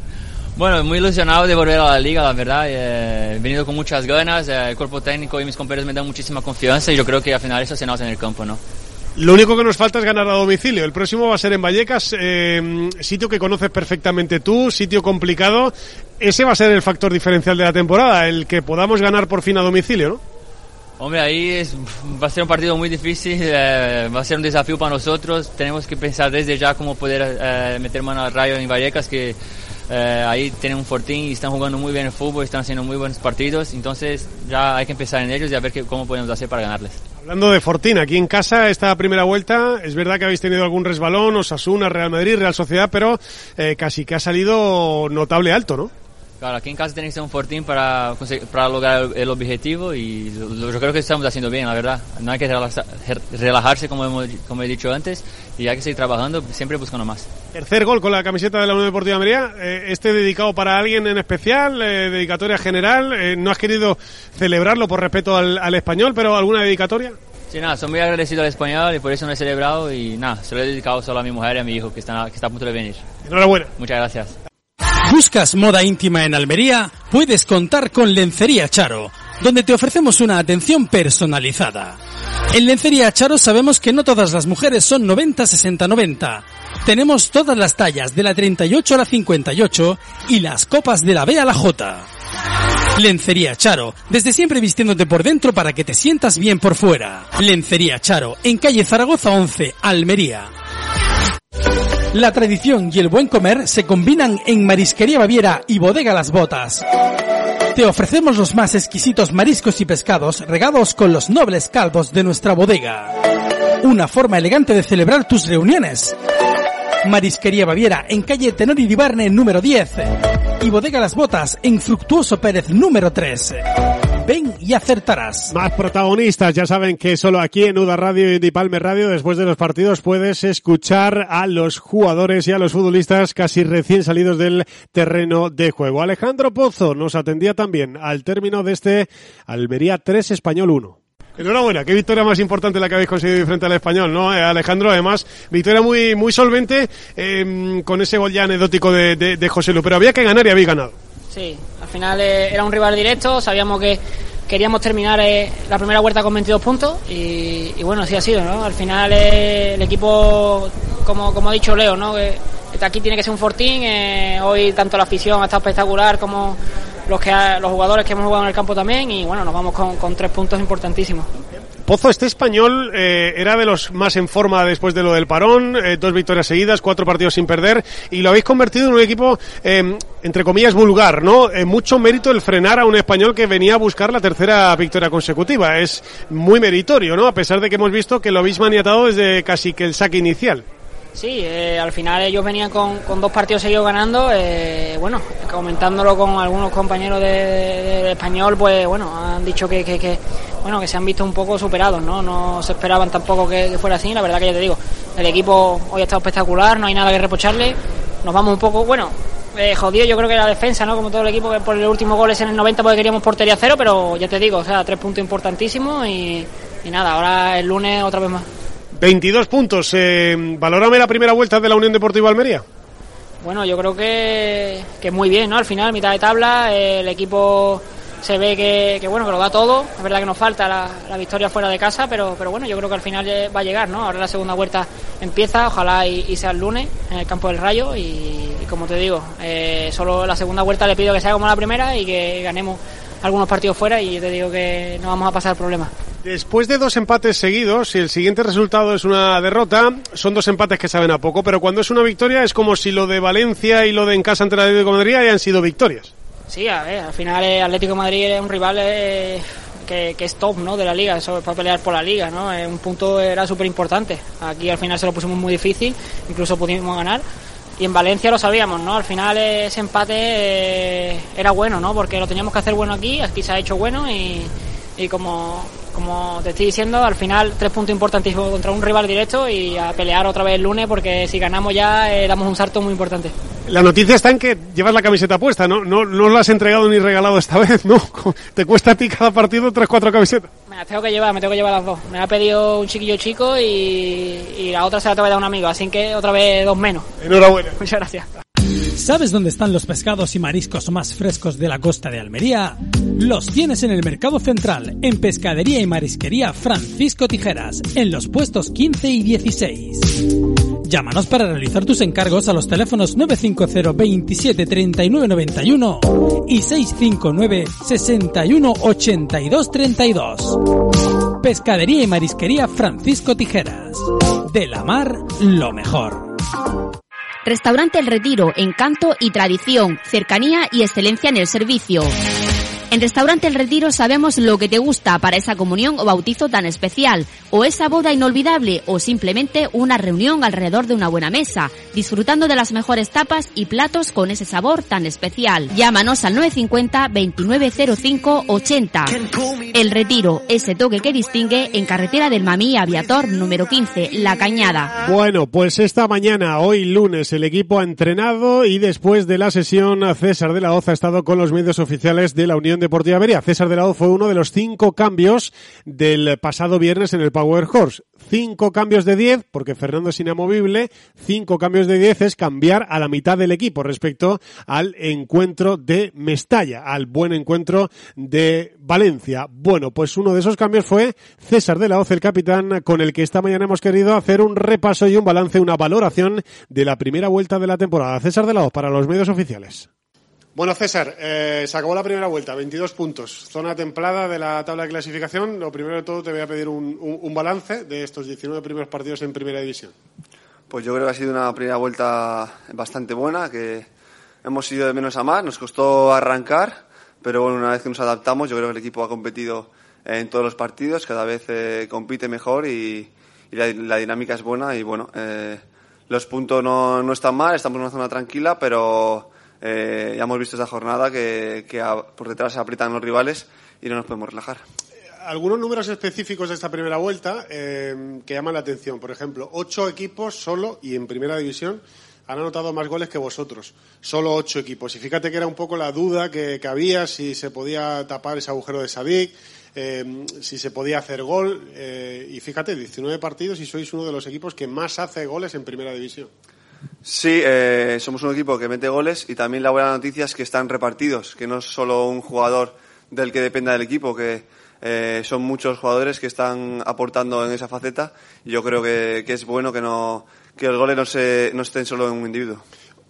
Speaker 8: Bueno, muy ilusionado de volver a la liga, la verdad. Eh, he venido con muchas ganas, eh, el cuerpo técnico y mis compañeros me dan muchísima confianza y yo creo que al final eso se nota en el campo, ¿no?
Speaker 5: Lo único que nos falta es ganar a domicilio. El próximo va a ser en Vallecas, eh, sitio que conoces perfectamente tú, sitio complicado. Ese va a ser el factor diferencial de la temporada, el que podamos ganar por fin a domicilio, ¿no?
Speaker 8: Hombre, ahí es, va a ser un partido muy difícil, eh, va a ser un desafío para nosotros. Tenemos que pensar desde ya cómo poder eh, meter mano al rayo en Vallecas, que eh, ahí tienen un fortín y están jugando muy bien el fútbol, están haciendo muy buenos partidos. Entonces ya hay que empezar en ellos y a ver qué, cómo podemos hacer para ganarles.
Speaker 5: Hablando de Fortín, aquí en casa, esta primera vuelta, es verdad que habéis tenido algún resbalón, Osasuna, Real Madrid, Real Sociedad, pero eh, casi que ha salido notable alto, ¿no?
Speaker 8: Claro, aquí en casa tenéis un fortín para, para lograr el, el objetivo y lo- yo creo que estamos haciendo bien, la verdad. No hay que relaja- relajarse, como, hemos- como he dicho antes, y hay que seguir trabajando, siempre buscando más.
Speaker 5: Tercer gol con la camiseta de la Unión Deportiva Almería. Eh, este dedicado para alguien en especial, eh, dedicatoria general. Eh, no has querido celebrarlo por respeto al, al español, pero ¿alguna dedicatoria?
Speaker 8: Sí, nada, soy muy agradecido al español y por eso no he celebrado y nada, se lo he dedicado solo a mi mujer y a mi hijo que está, que está a punto de venir.
Speaker 5: Enhorabuena.
Speaker 8: Muchas gracias.
Speaker 4: ¿Buscas moda íntima en Almería? Puedes contar con Lencería Charo, donde te ofrecemos una atención personalizada. En Lencería Charo sabemos que no todas las mujeres son 90, 60, 90. Tenemos todas las tallas de la 38 a la 58 y las copas de la B a la J. Lencería Charo, desde siempre vistiéndote por dentro para que te sientas bien por fuera. Lencería Charo, en calle Zaragoza 11, Almería. La tradición y el buen comer se combinan en Marisquería Baviera y Bodega Las Botas. Te ofrecemos los más exquisitos mariscos y pescados regados con los nobles caldos de nuestra bodega. Una forma elegante de celebrar tus reuniones. Marisquería Baviera en calle Tenori di Barne número 10 y Bodega Las Botas en Fructuoso Pérez número 3. Ven y acertarás.
Speaker 5: Más protagonistas, ya saben que solo aquí en Uda Radio y en Palme Radio, después de los partidos, puedes escuchar a los jugadores y a los futbolistas casi recién salidos del terreno de juego. Alejandro Pozo nos atendía también al término de este Almería 3 Español 1. Enhorabuena, qué victoria más importante la que habéis conseguido frente al español, ¿no? Eh, Alejandro, además, victoria muy, muy solvente eh, con ese gol ya anecdótico de, de, de José Lu, pero había que ganar y habéis ganado.
Speaker 9: Sí, final eh, era un rival directo, sabíamos que queríamos terminar eh, la primera vuelta con 22 puntos y, bueno, así ha sido, ¿no? Al final eh, el equipo, como, como ha dicho Leo, ¿no? Aquí tiene que ser un fortín, eh, hoy tanto la afición ha estado espectacular como los, que ha- los jugadores que hemos jugado en el campo también y bueno, nos vamos con tres puntos importantísimos.
Speaker 5: Pozo, este español eh, era de los más en forma después de lo del parón, eh, dos victorias seguidas, cuatro partidos sin perder, y lo habéis convertido en un equipo, eh, entre comillas, vulgar, ¿no? Eh, mucho mérito el frenar a un español que venía a buscar la tercera victoria consecutiva. Es muy meritorio, ¿no? A pesar de que hemos visto que lo habéis maniatado desde casi que el saque inicial.
Speaker 9: Sí, eh, al final ellos venían con, con dos partidos seguidos ganando. eh, bueno, comentándolo con algunos compañeros de, de- de español, pues bueno, han dicho que, que, que, bueno que se han visto un poco superados, ¿no? No se esperaban tampoco que, que fuera así. La verdad que ya te digo, el equipo hoy ha estado espectacular, no hay nada que reprocharle. Nos vamos un poco, bueno, eh, jodido yo creo que la defensa, ¿no? Como todo el equipo, que por el último gol es en el 90 porque queríamos portería cero, pero ya te digo, o sea, tres puntos importantísimos y, y nada, ahora el lunes otra vez más.
Speaker 5: 22 puntos. Eh, valórame la primera vuelta de la Unión Deportiva Almería.
Speaker 9: Bueno, yo creo que, que muy bien, ¿no? Al final, mitad de tabla, eh, el equipo se ve que, que, bueno, que lo da todo. Es verdad que nos falta la, la victoria fuera de casa, pero, pero bueno, yo creo que al final va a llegar, ¿no? Ahora la segunda vuelta empieza, ojalá y, sea el lunes en el campo del Rayo y, como te digo, eh, solo la segunda vuelta le pido que sea como la primera y que ganemos algunos partidos fuera y te digo que no vamos a pasar problemas.
Speaker 5: Después de dos empates seguidos, si el siguiente resultado es una derrota, son dos empates que saben a poco, pero cuando es una victoria es como si lo de Valencia y lo de en casa ante la Atlético de Madrid hayan sido victorias.
Speaker 9: Sí, a ver, al final eh, Atlético Madrid es un rival eh, que, es top ¿no? de la liga, eso es para pelear por la liga, ¿no? Eh, un punto era súper importante. Aquí al final se lo pusimos muy difícil, incluso pudimos ganar. Y en Valencia lo sabíamos, ¿no? Al final ese empate eh, era bueno, ¿no? Porque lo teníamos que hacer bueno aquí, aquí se ha hecho bueno y como, como te estoy diciendo, al final tres puntos importantísimos contra un rival directo y a pelear otra vez el lunes porque si ganamos ya eh, damos un salto muy importante.
Speaker 5: La noticia está en que llevas la camiseta puesta, ¿no? No, no la has entregado ni regalado esta vez, ¿no? Te cuesta a ti cada partido tres, cuatro camisetas.
Speaker 9: Me las tengo que llevar, me tengo que llevar las dos. Me ha pedido un chiquillo chico y, y la otra se la tengo que dar a un amigo, así que otra vez dos menos.
Speaker 5: Enhorabuena.
Speaker 9: Muchas gracias.
Speaker 4: ¿Sabes dónde están los pescados y mariscos más frescos de la costa de Almería? Los tienes en el Mercado Central, en Pescadería y Marisquería Francisco Tijeras, en los puestos 15 y 16. Llámanos para realizar tus encargos a los teléfonos 950 27 39 91 y 659 61 82 32. Pescadería y Marisquería Francisco Tijeras. De la mar, lo mejor.
Speaker 15: Restaurante El Retiro, encanto y tradición, cercanía y excelencia en el servicio. En Restaurante El Retiro sabemos lo que te gusta para esa comunión o bautizo tan especial, o esa boda inolvidable, o simplemente una reunión alrededor de una buena mesa, disfrutando de las mejores tapas y platos con ese sabor tan especial. Llámanos al 950 2905 80. El Retiro, ese toque que distingue en carretera del Mamí Aviator número 15, La Cañada.
Speaker 5: Bueno, pues esta mañana, hoy lunes, el equipo ha entrenado y después de la sesión, César de la Hoz ha estado con los medios oficiales de la Unión Deportiva Avería. César de la Hoz fue uno de los cinco cambios del pasado viernes en el Power Horse. Cinco cambios de diez, porque Fernando es inamovible. Cinco cambios de diez es cambiar a la mitad del equipo respecto al encuentro de Mestalla, al buen encuentro de Valencia. Bueno, pues uno de esos cambios fue César de la Hoz, el capitán, con el que esta mañana hemos querido hacer un repaso y un balance, una valoración de la primera vuelta de la temporada. César de la Hoz para los medios oficiales. Bueno, César, eh, se acabó la primera vuelta, 22 puntos. Zona templada de la tabla de clasificación. Lo primero de todo te voy a pedir un, un- un balance de estos 19 primeros partidos en primera división.
Speaker 16: Pues yo creo que ha sido una primera vuelta bastante buena, que hemos ido de menos a más, nos costó arrancar, pero bueno, una vez que nos adaptamos, yo creo que el equipo ha competido en todos los partidos, cada vez eh, compite mejor y, y la, la dinámica es buena y bueno, eh, los puntos no, no están mal, estamos en una zona tranquila, pero eh, ya hemos visto esta jornada que, por detrás se aprietan los rivales y no nos podemos relajar.
Speaker 5: Algunos números específicos de esta primera vuelta eh, que llaman la atención. Por ejemplo, ocho equipos solo y en primera división han anotado más goles que vosotros. Solo ocho equipos. Y fíjate que era un poco la duda que, que había si se podía tapar ese agujero de Sadik, eh, si se podía hacer gol. eh, y fíjate, 19 partidos y sois uno de los equipos que más hace goles en primera división.
Speaker 16: Sí, eh, somos un equipo que mete goles y también la buena noticia es que están repartidos, que no es solo un jugador del que dependa del equipo, que eh, son muchos jugadores que están aportando en esa faceta y yo creo que, que es bueno que no que los goles no, se, no estén solo en un individuo.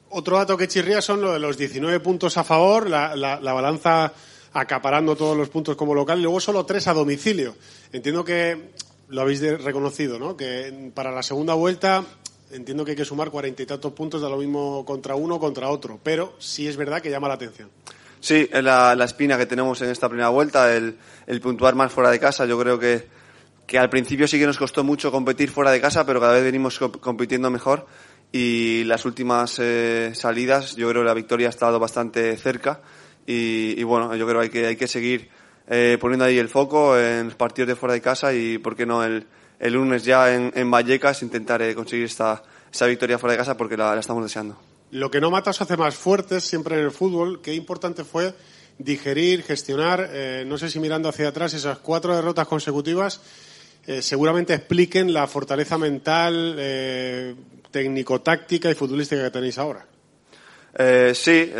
Speaker 5: Otro dato que chirría son lo de los 19 puntos a favor, la, la- la balanza acaparando todos los puntos como local y luego solo tres a domicilio. Entiendo que lo habéis reconocido, ¿no? Que para la segunda vuelta entiendo que hay que sumar cuarenta y tantos puntos de lo mismo contra uno contra otro, pero sí es verdad que llama la atención.
Speaker 16: Sí, es la, la espina que tenemos en esta primera vuelta, el, el puntuar más fuera de casa. Yo creo que, que al principio sí que nos costó mucho competir fuera de casa, pero cada vez venimos comp- compitiendo mejor. Y las últimas eh, salidas, yo creo que la victoria ha estado bastante cerca. Y, y bueno, yo creo que hay que, hay que seguir eh, poniendo ahí el foco en los partidos de fuera de casa y, ¿por qué no, el, el lunes ya en, en Vallecas intentar eh, conseguir esta, esta victoria fuera de casa porque la- la estamos deseando.
Speaker 5: Lo que no mata os hace más fuertes siempre en el fútbol. Qué importante fue digerir, gestionar, eh, no sé si mirando hacia atrás, esas cuatro derrotas consecutivas eh, seguramente expliquen la fortaleza mental, eh, técnico-táctica y futbolística que tenéis ahora.
Speaker 16: Eh, sí,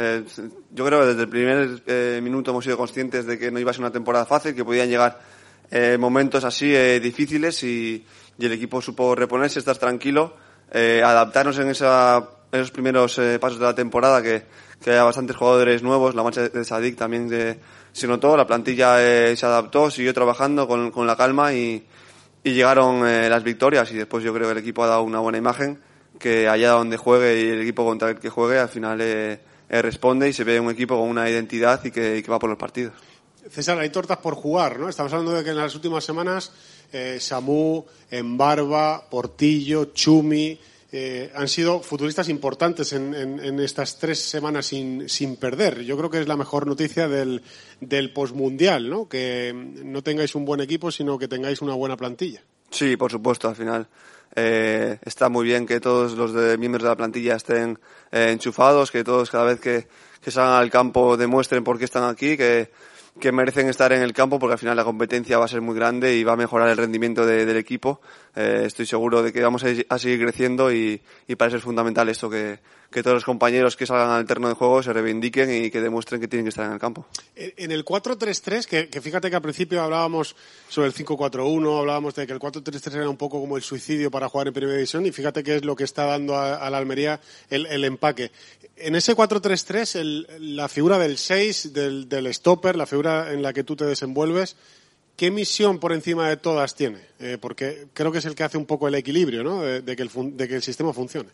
Speaker 16: yo creo que desde el primer minuto hemos sido conscientes de que no iba a ser una temporada fácil, que podían llegar eh, momentos así eh, difíciles y, y el equipo supo reponerse, estar tranquilo, eh, adaptarnos en, esa, esos primeros eh, pasos de la temporada, que, que haya bastantes jugadores nuevos, la marcha de Sadik también se, se notó, la plantilla eh, se adaptó, siguió trabajando con, con la calma y, y llegaron eh, las victorias y después yo creo que el equipo ha dado una buena imagen que allá donde juegue y el equipo contra el que juegue al final responde y se ve un equipo con una identidad y que, y que va por los partidos.
Speaker 5: César, hay tortas por jugar, ¿no? Estamos hablando de que en las últimas semanas eh, Samu, Embarba, Portillo, Chumi, eh, han sido futuristas importantes en, estas tres semanas sin, sin perder. Yo creo que es la mejor noticia del, del postmundial, ¿no? Que no tengáis un buen equipo, sino que tengáis una buena plantilla.
Speaker 16: Sí, por supuesto, al final. eh, está muy bien que todos los de- miembros de la plantilla estén eh, enchufados, que todos cada vez que, que salgan al campo demuestren por qué están aquí, que, que merecen estar en el campo porque al final la competencia va a ser muy grande y va a mejorar el rendimiento de- del equipo. Eh, estoy seguro de que vamos a, seguir creciendo y, y para eso es fundamental esto, que, que todos los compañeros que salgan al terreno de juego se reivindiquen y que demuestren que tienen que estar en el campo.
Speaker 5: En el 4-3-3, que, que fíjate que al principio hablábamos sobre el 5-4-1, hablábamos de que el 4-3-3 era un poco como el suicidio para jugar en Primera División y fíjate que es lo que está dando a, la Almería el, empaque. En ese 4-3-3, el- la figura del 6, del, del stopper, la figura en la que tú te desenvuelves, ¿qué misión por encima de todas tiene? Eh, porque creo que es el que hace un poco el equilibrio, ¿no? De que el sistema funcione.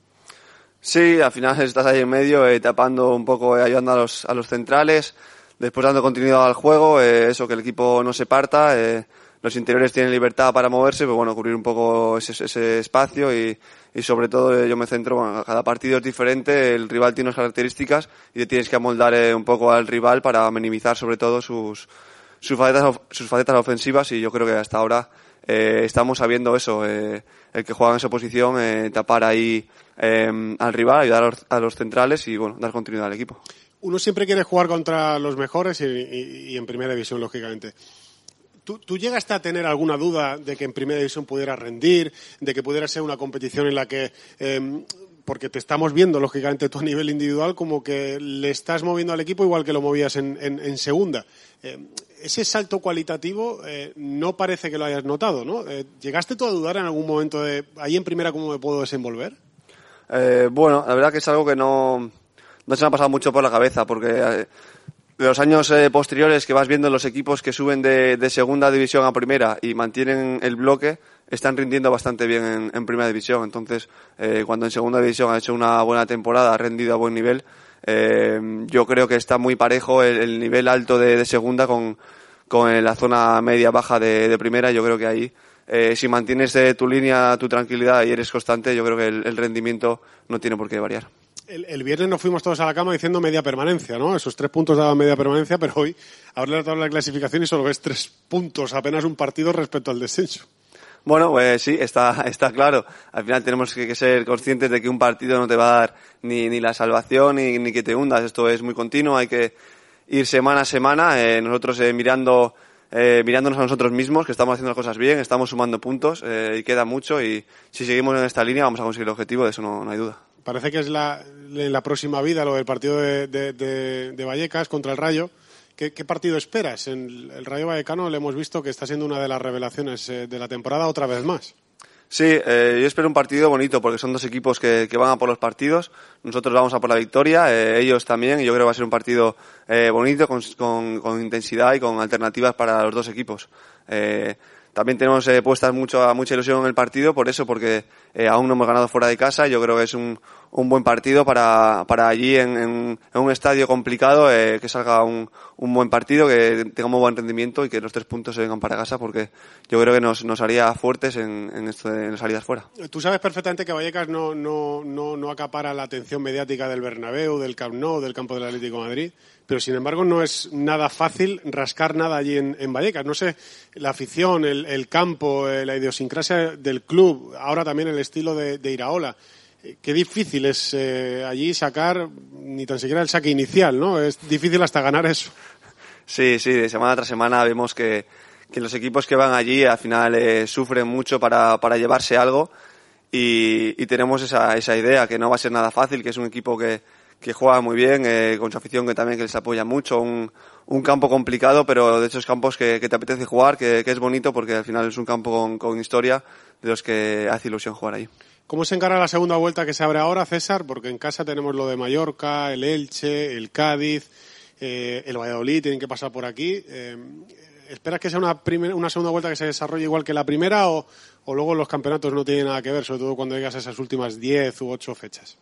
Speaker 16: Sí, al final estás ahí en medio, eh, tapando un poco, eh, ayudando a los, a los centrales, después dando continuidad al juego, eh, eso, que el equipo no se parta, eh, los interiores tienen libertad para moverse, pero bueno, cubrir un poco ese, ese espacio y, y sobre todo eh, yo me centro, bueno, cada partido es diferente, el rival tiene unas características y tienes que amoldar eh, un poco al rival para minimizar sobre todo sus, sus facetas, sus facetas ofensivas y yo creo que hasta ahora eh, estamos sabiendo eso, eh, el que juega en esa posición, eh, tapar ahí eh, al rival, ayudar a los, a los centrales y bueno, dar continuidad al equipo.
Speaker 5: Uno siempre quiere jugar contra los mejores y, en primera división, lógicamente. ¿Tú, tú llegaste a tener alguna duda de que en primera división pudiera rendir, de que pudiera ser una competición en la que, eh, porque te estamos viendo, lógicamente, tú a nivel individual, como que le estás moviendo al equipo igual que lo movías en, en- en segunda. Eh, ese salto cualitativo eh, no parece que lo hayas notado, ¿no? Eh, ¿Llegaste tú a dudar en algún momento de ahí en primera cómo me puedo desenvolver?
Speaker 16: Eh, bueno, la verdad que es algo que no, no se me ha pasado mucho por la cabeza, porque eh, los años eh, posteriores que vas viendo los equipos que suben de, de segunda división a primera y mantienen el bloque, están rindiendo bastante bien en, en primera división. Entonces, cuando en segunda división ha hecho una buena temporada, ha rendido a buen nivel, eh, yo creo que está muy parejo el, el nivel alto de, segunda con, con eh, la zona media-baja de, de primera. Yo creo que ahí, eh, si mantienes tu línea, tu tranquilidad y eres constante, yo creo que el, rendimiento no tiene por qué variar.
Speaker 5: El, viernes nos fuimos todos a la cama diciendo media permanencia, ¿no? Esos tres puntos daban media permanencia, pero hoy habla la tabla de clasificación y solo ves tres puntos, apenas un partido respecto al descenso.
Speaker 16: Bueno, pues sí, está, está claro. Al final tenemos que, ser conscientes de que un partido no te va a dar ni, ni la salvación ni, que te hundas. Esto es muy continuo, hay que ir semana a semana. eh, nosotros eh, mirando, eh, mirándonos a nosotros mismos, que estamos haciendo las cosas bien, estamos sumando puntos eh, y queda mucho. Y si seguimos en esta línea vamos a conseguir el objetivo, de eso no, hay duda.
Speaker 5: Parece que es la, la próxima vida lo del partido de- de- de Vallecas contra el Rayo. ¿Qué, partido esperas? En el, Rayo Vallecano le hemos visto que está siendo una de las revelaciones eh, de la temporada otra vez más.
Speaker 16: Sí, eh, yo espero un partido bonito porque son dos equipos que, van a por los partidos. Nosotros vamos a por la victoria, eh, ellos también, y yo creo que va a ser un partido eh, bonito, con- con intensidad y con alternativas para los dos equipos. También tenemos eh, puestas mucho, mucha ilusión en el partido, por eso, porque eh, aún no hemos ganado fuera de casa. Yo creo que es un, un buen partido para, para allí en, en- en un estadio complicado, eh, que salga un, un buen partido, que tengamos buen rendimiento y que los tres puntos se vengan para casa, porque yo creo que nos, nos haría fuertes en, en esto de en las salidas fuera.
Speaker 5: Tú sabes perfectamente que Vallecas no, no, no, no acapara la atención mediática del Bernabéu, del Camp Nou, del campo del Atlético de Madrid, pero sin embargo no es nada fácil rascar nada allí en, en Vallecas. No sé, la afición, el, el campo, eh, la idiosincrasia del club, ahora también el estilo de, de Iraola. Eh, Qué difícil es eh, allí sacar ni tan siquiera el saque inicial, ¿no? Es difícil hasta ganar eso.
Speaker 16: Sí, sí, de semana tras semana vemos que, que los equipos que van allí al final sufren mucho para, para llevarse algo y, y tenemos esa, esa idea que no va a ser nada fácil, que es un equipo que, que juega muy bien, eh, con su afición que también que les apoya mucho, un, un campo complicado, pero de esos campos que, te apetece jugar, que, que es bonito porque al final es un campo con, con historia de los que hace ilusión jugar ahí.
Speaker 5: ¿Cómo se encara la segunda vuelta que se abre ahora, César? Porque en casa tenemos lo de Mallorca, el Elche, el Cádiz, eh, el Valladolid, tienen que pasar por aquí. Eh, ¿Esperas que sea una, primer- una segunda vuelta que se desarrolle igual que la primera o, o luego los campeonatos no tienen nada que ver, sobre todo cuando llegas a esas últimas 10 u 8 fechas?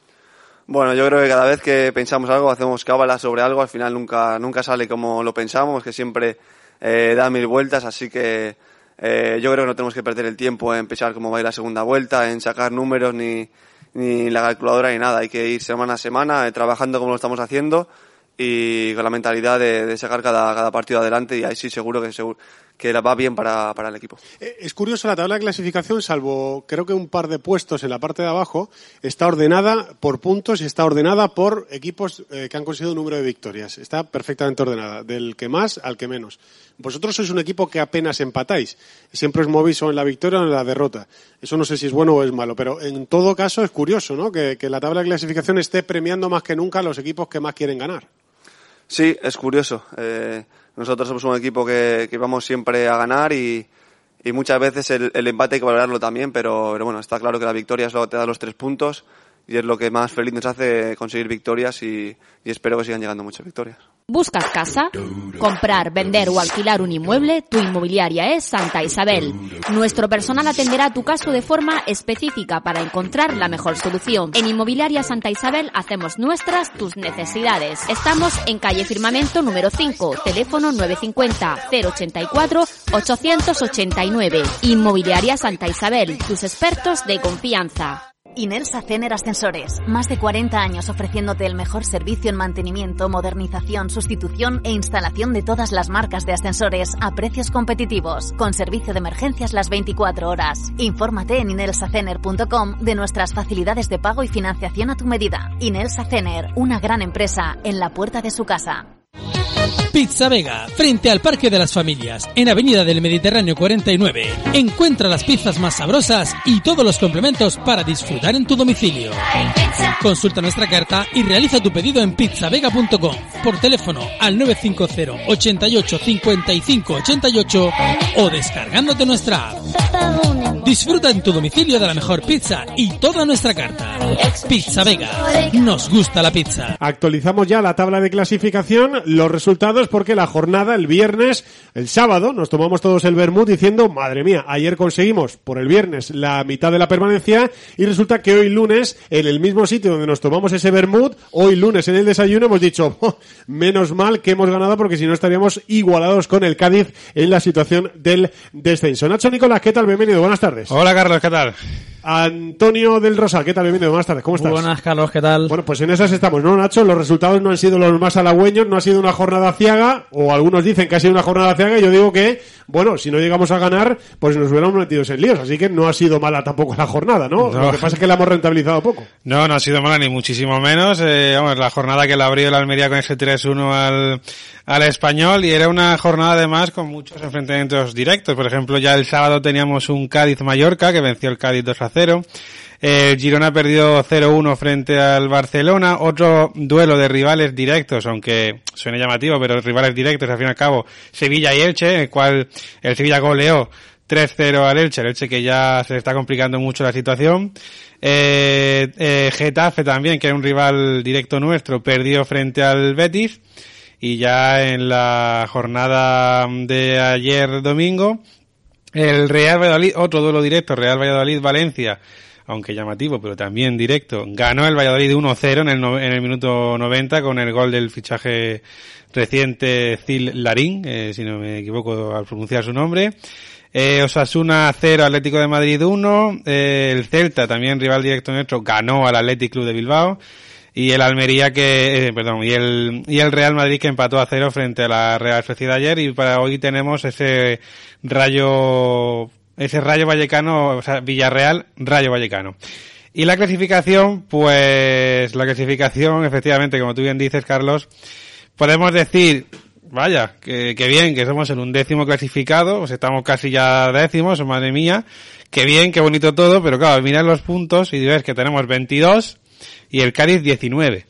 Speaker 16: Bueno, yo creo que cada vez que pensamos algo, hacemos cábala sobre algo, al final nunca, nunca sale como lo pensamos, que siempre eh, da mil vueltas, así que Eh, yo creo que no tenemos que perder el tiempo en pensar cómo va la segunda vuelta, en sacar números ni, ni la calculadora ni nada. Hay que ir semana a semana eh, trabajando como lo estamos haciendo y con la mentalidad de, de sacar cada, cada partido adelante y ahí sí seguro que, seguro que va bien para, para el equipo.
Speaker 5: Eh, Es curioso la tabla de clasificación, salvo creo que un par de puestos en la parte de abajo, está ordenada por puntos y está ordenada por equipos eh, que han conseguido un número de victorias. Está perfectamente ordenada, del que más al que menos. Vosotros sois un equipo que apenas empatáis. Siempre os movéis o en la victoria o en la derrota. Eso no sé si es bueno o es malo, pero en todo caso es curioso, ¿no? Que, que la tabla de clasificación esté premiando más que nunca a los equipos que más quieren ganar.
Speaker 16: Sí, es curioso. Eh, nosotros somos un equipo que, vamos siempre a ganar y, y muchas veces el, empate hay que valorarlo también, pero, bueno, está claro que la victoria es lo que te da los tres puntos y es lo que más feliz nos hace conseguir victorias y espero que sigan llegando muchas victorias.
Speaker 15: ¿Buscas casa? Comprar, vender o alquilar un inmueble, tu inmobiliaria es Santa Isabel. Nuestro personal atenderá tu caso de forma específica para encontrar la mejor solución. En Inmobiliaria Santa Isabel hacemos nuestras tus necesidades. Estamos en calle Firmamento número 5, teléfono 950 084 889. Inmobiliaria Santa Isabel, tus expertos de confianza.
Speaker 17: Inelsa Cener Ascensores. Más de 40 años ofreciéndote el mejor servicio en mantenimiento, modernización, sustitución e instalación de todas las marcas de ascensores a precios competitivos. Con servicio de emergencias las 24 horas. Infórmate en inelsacener.com de nuestras facilidades de pago y financiación a tu medida. Inelsa Cener, una gran empresa en la puerta de su casa.
Speaker 4: Pizza Vega, frente al Parque de las Familias, en Avenida del Mediterráneo 49. Encuentra las pizzas más sabrosas y todos los complementos para disfrutar en tu domicilio. Consulta nuestra carta y realiza tu pedido en pizzavega.com por teléfono al 950 88 55 88 o descargándote nuestra app. Disfruta en tu domicilio de la mejor pizza y toda nuestra carta. Pizza Vega. Nos gusta la pizza.
Speaker 5: Actualizamos ya la tabla de clasificación, los resultados, porque la jornada, el viernes, el sábado, nos tomamos todos el vermut diciendo, madre mía, ayer conseguimos por el viernes la mitad de la permanencia y resulta que hoy lunes, en el mismo sitio donde nos tomamos ese vermut, hoy lunes en el desayuno hemos dicho, "Oh, menos mal que hemos ganado porque si no estaríamos igualados con el Cádiz en la situación del descenso. Nacho Nicolás, ¿qué tal? Bienvenido, buenas tardes.
Speaker 10: Hola Carlos, ¿qué tal?
Speaker 5: Antonio del Rosal, ¿qué tal? Bienvenido, buenas tardes, ¿cómo estás?
Speaker 18: Buenas, Carlos, ¿qué tal?
Speaker 5: Bueno, pues en esas estamos, ¿no, Nacho? Los resultados no han sido los más halagüeños, no ha sido una jornada ciaga, o algunos dicen que ha sido una jornada ciaga, y yo digo que, bueno, si no llegamos a ganar, pues nos hubiéramos metido en líos, así que no ha sido mala tampoco la jornada, ¿no? Lo que pasa es que la hemos rentabilizado poco.
Speaker 10: No, no ha sido mala ni muchísimo menos, eh, vamos, la jornada que la abrió la Almería con ese 3-1 al, al español, y era una jornada además con muchos enfrentamientos directos, por ejemplo, ya el sábado teníamos un Cádiz-Mallorca, que venció el Cádiz 2 0 0. El eh, Girona perdió 0-1 frente al Barcelona. Otro duelo de rivales directos, aunque suene llamativo, pero rivales directos al fin y al cabo. Sevilla y Elche, en el cual el Sevilla goleó 3-0 al Elche, el Elche que ya se le está complicando mucho la situación. Eh, eh, Getafe también, que es un rival directo nuestro, perdió frente al Betis. Y ya en la jornada de ayer domingo, el Real Valladolid, otro duelo directo, Real Valladolid-Valencia, aunque llamativo, pero también directo, ganó el Valladolid 1-0 en el, en el minuto 90 con el gol del fichaje reciente Zil Larín, eh, si no me equivoco al pronunciar su nombre. Eh, Osasuna 0, Atlético de Madrid 1. Eh, el Celta, también rival directo nuestro, ganó al Athletic Club de Bilbao. Y el Almería que, eh, perdón, y el, y el Real Madrid que empató a cero frente a la Real Sociedad ayer. Y para hoy tenemos ese rayo, ese rayo vallecano, o sea, Villarreal, rayo vallecano. Y la clasificación, pues, la clasificación, efectivamente, como tú bien dices, Carlos, podemos decir, vaya, que, que bien, que somos el undécimo clasificado, pues estamos casi ya décimos, madre mía, que bien, qué bonito todo, pero claro, mirad los puntos y ves que tenemos 22 y el Cádiz 19.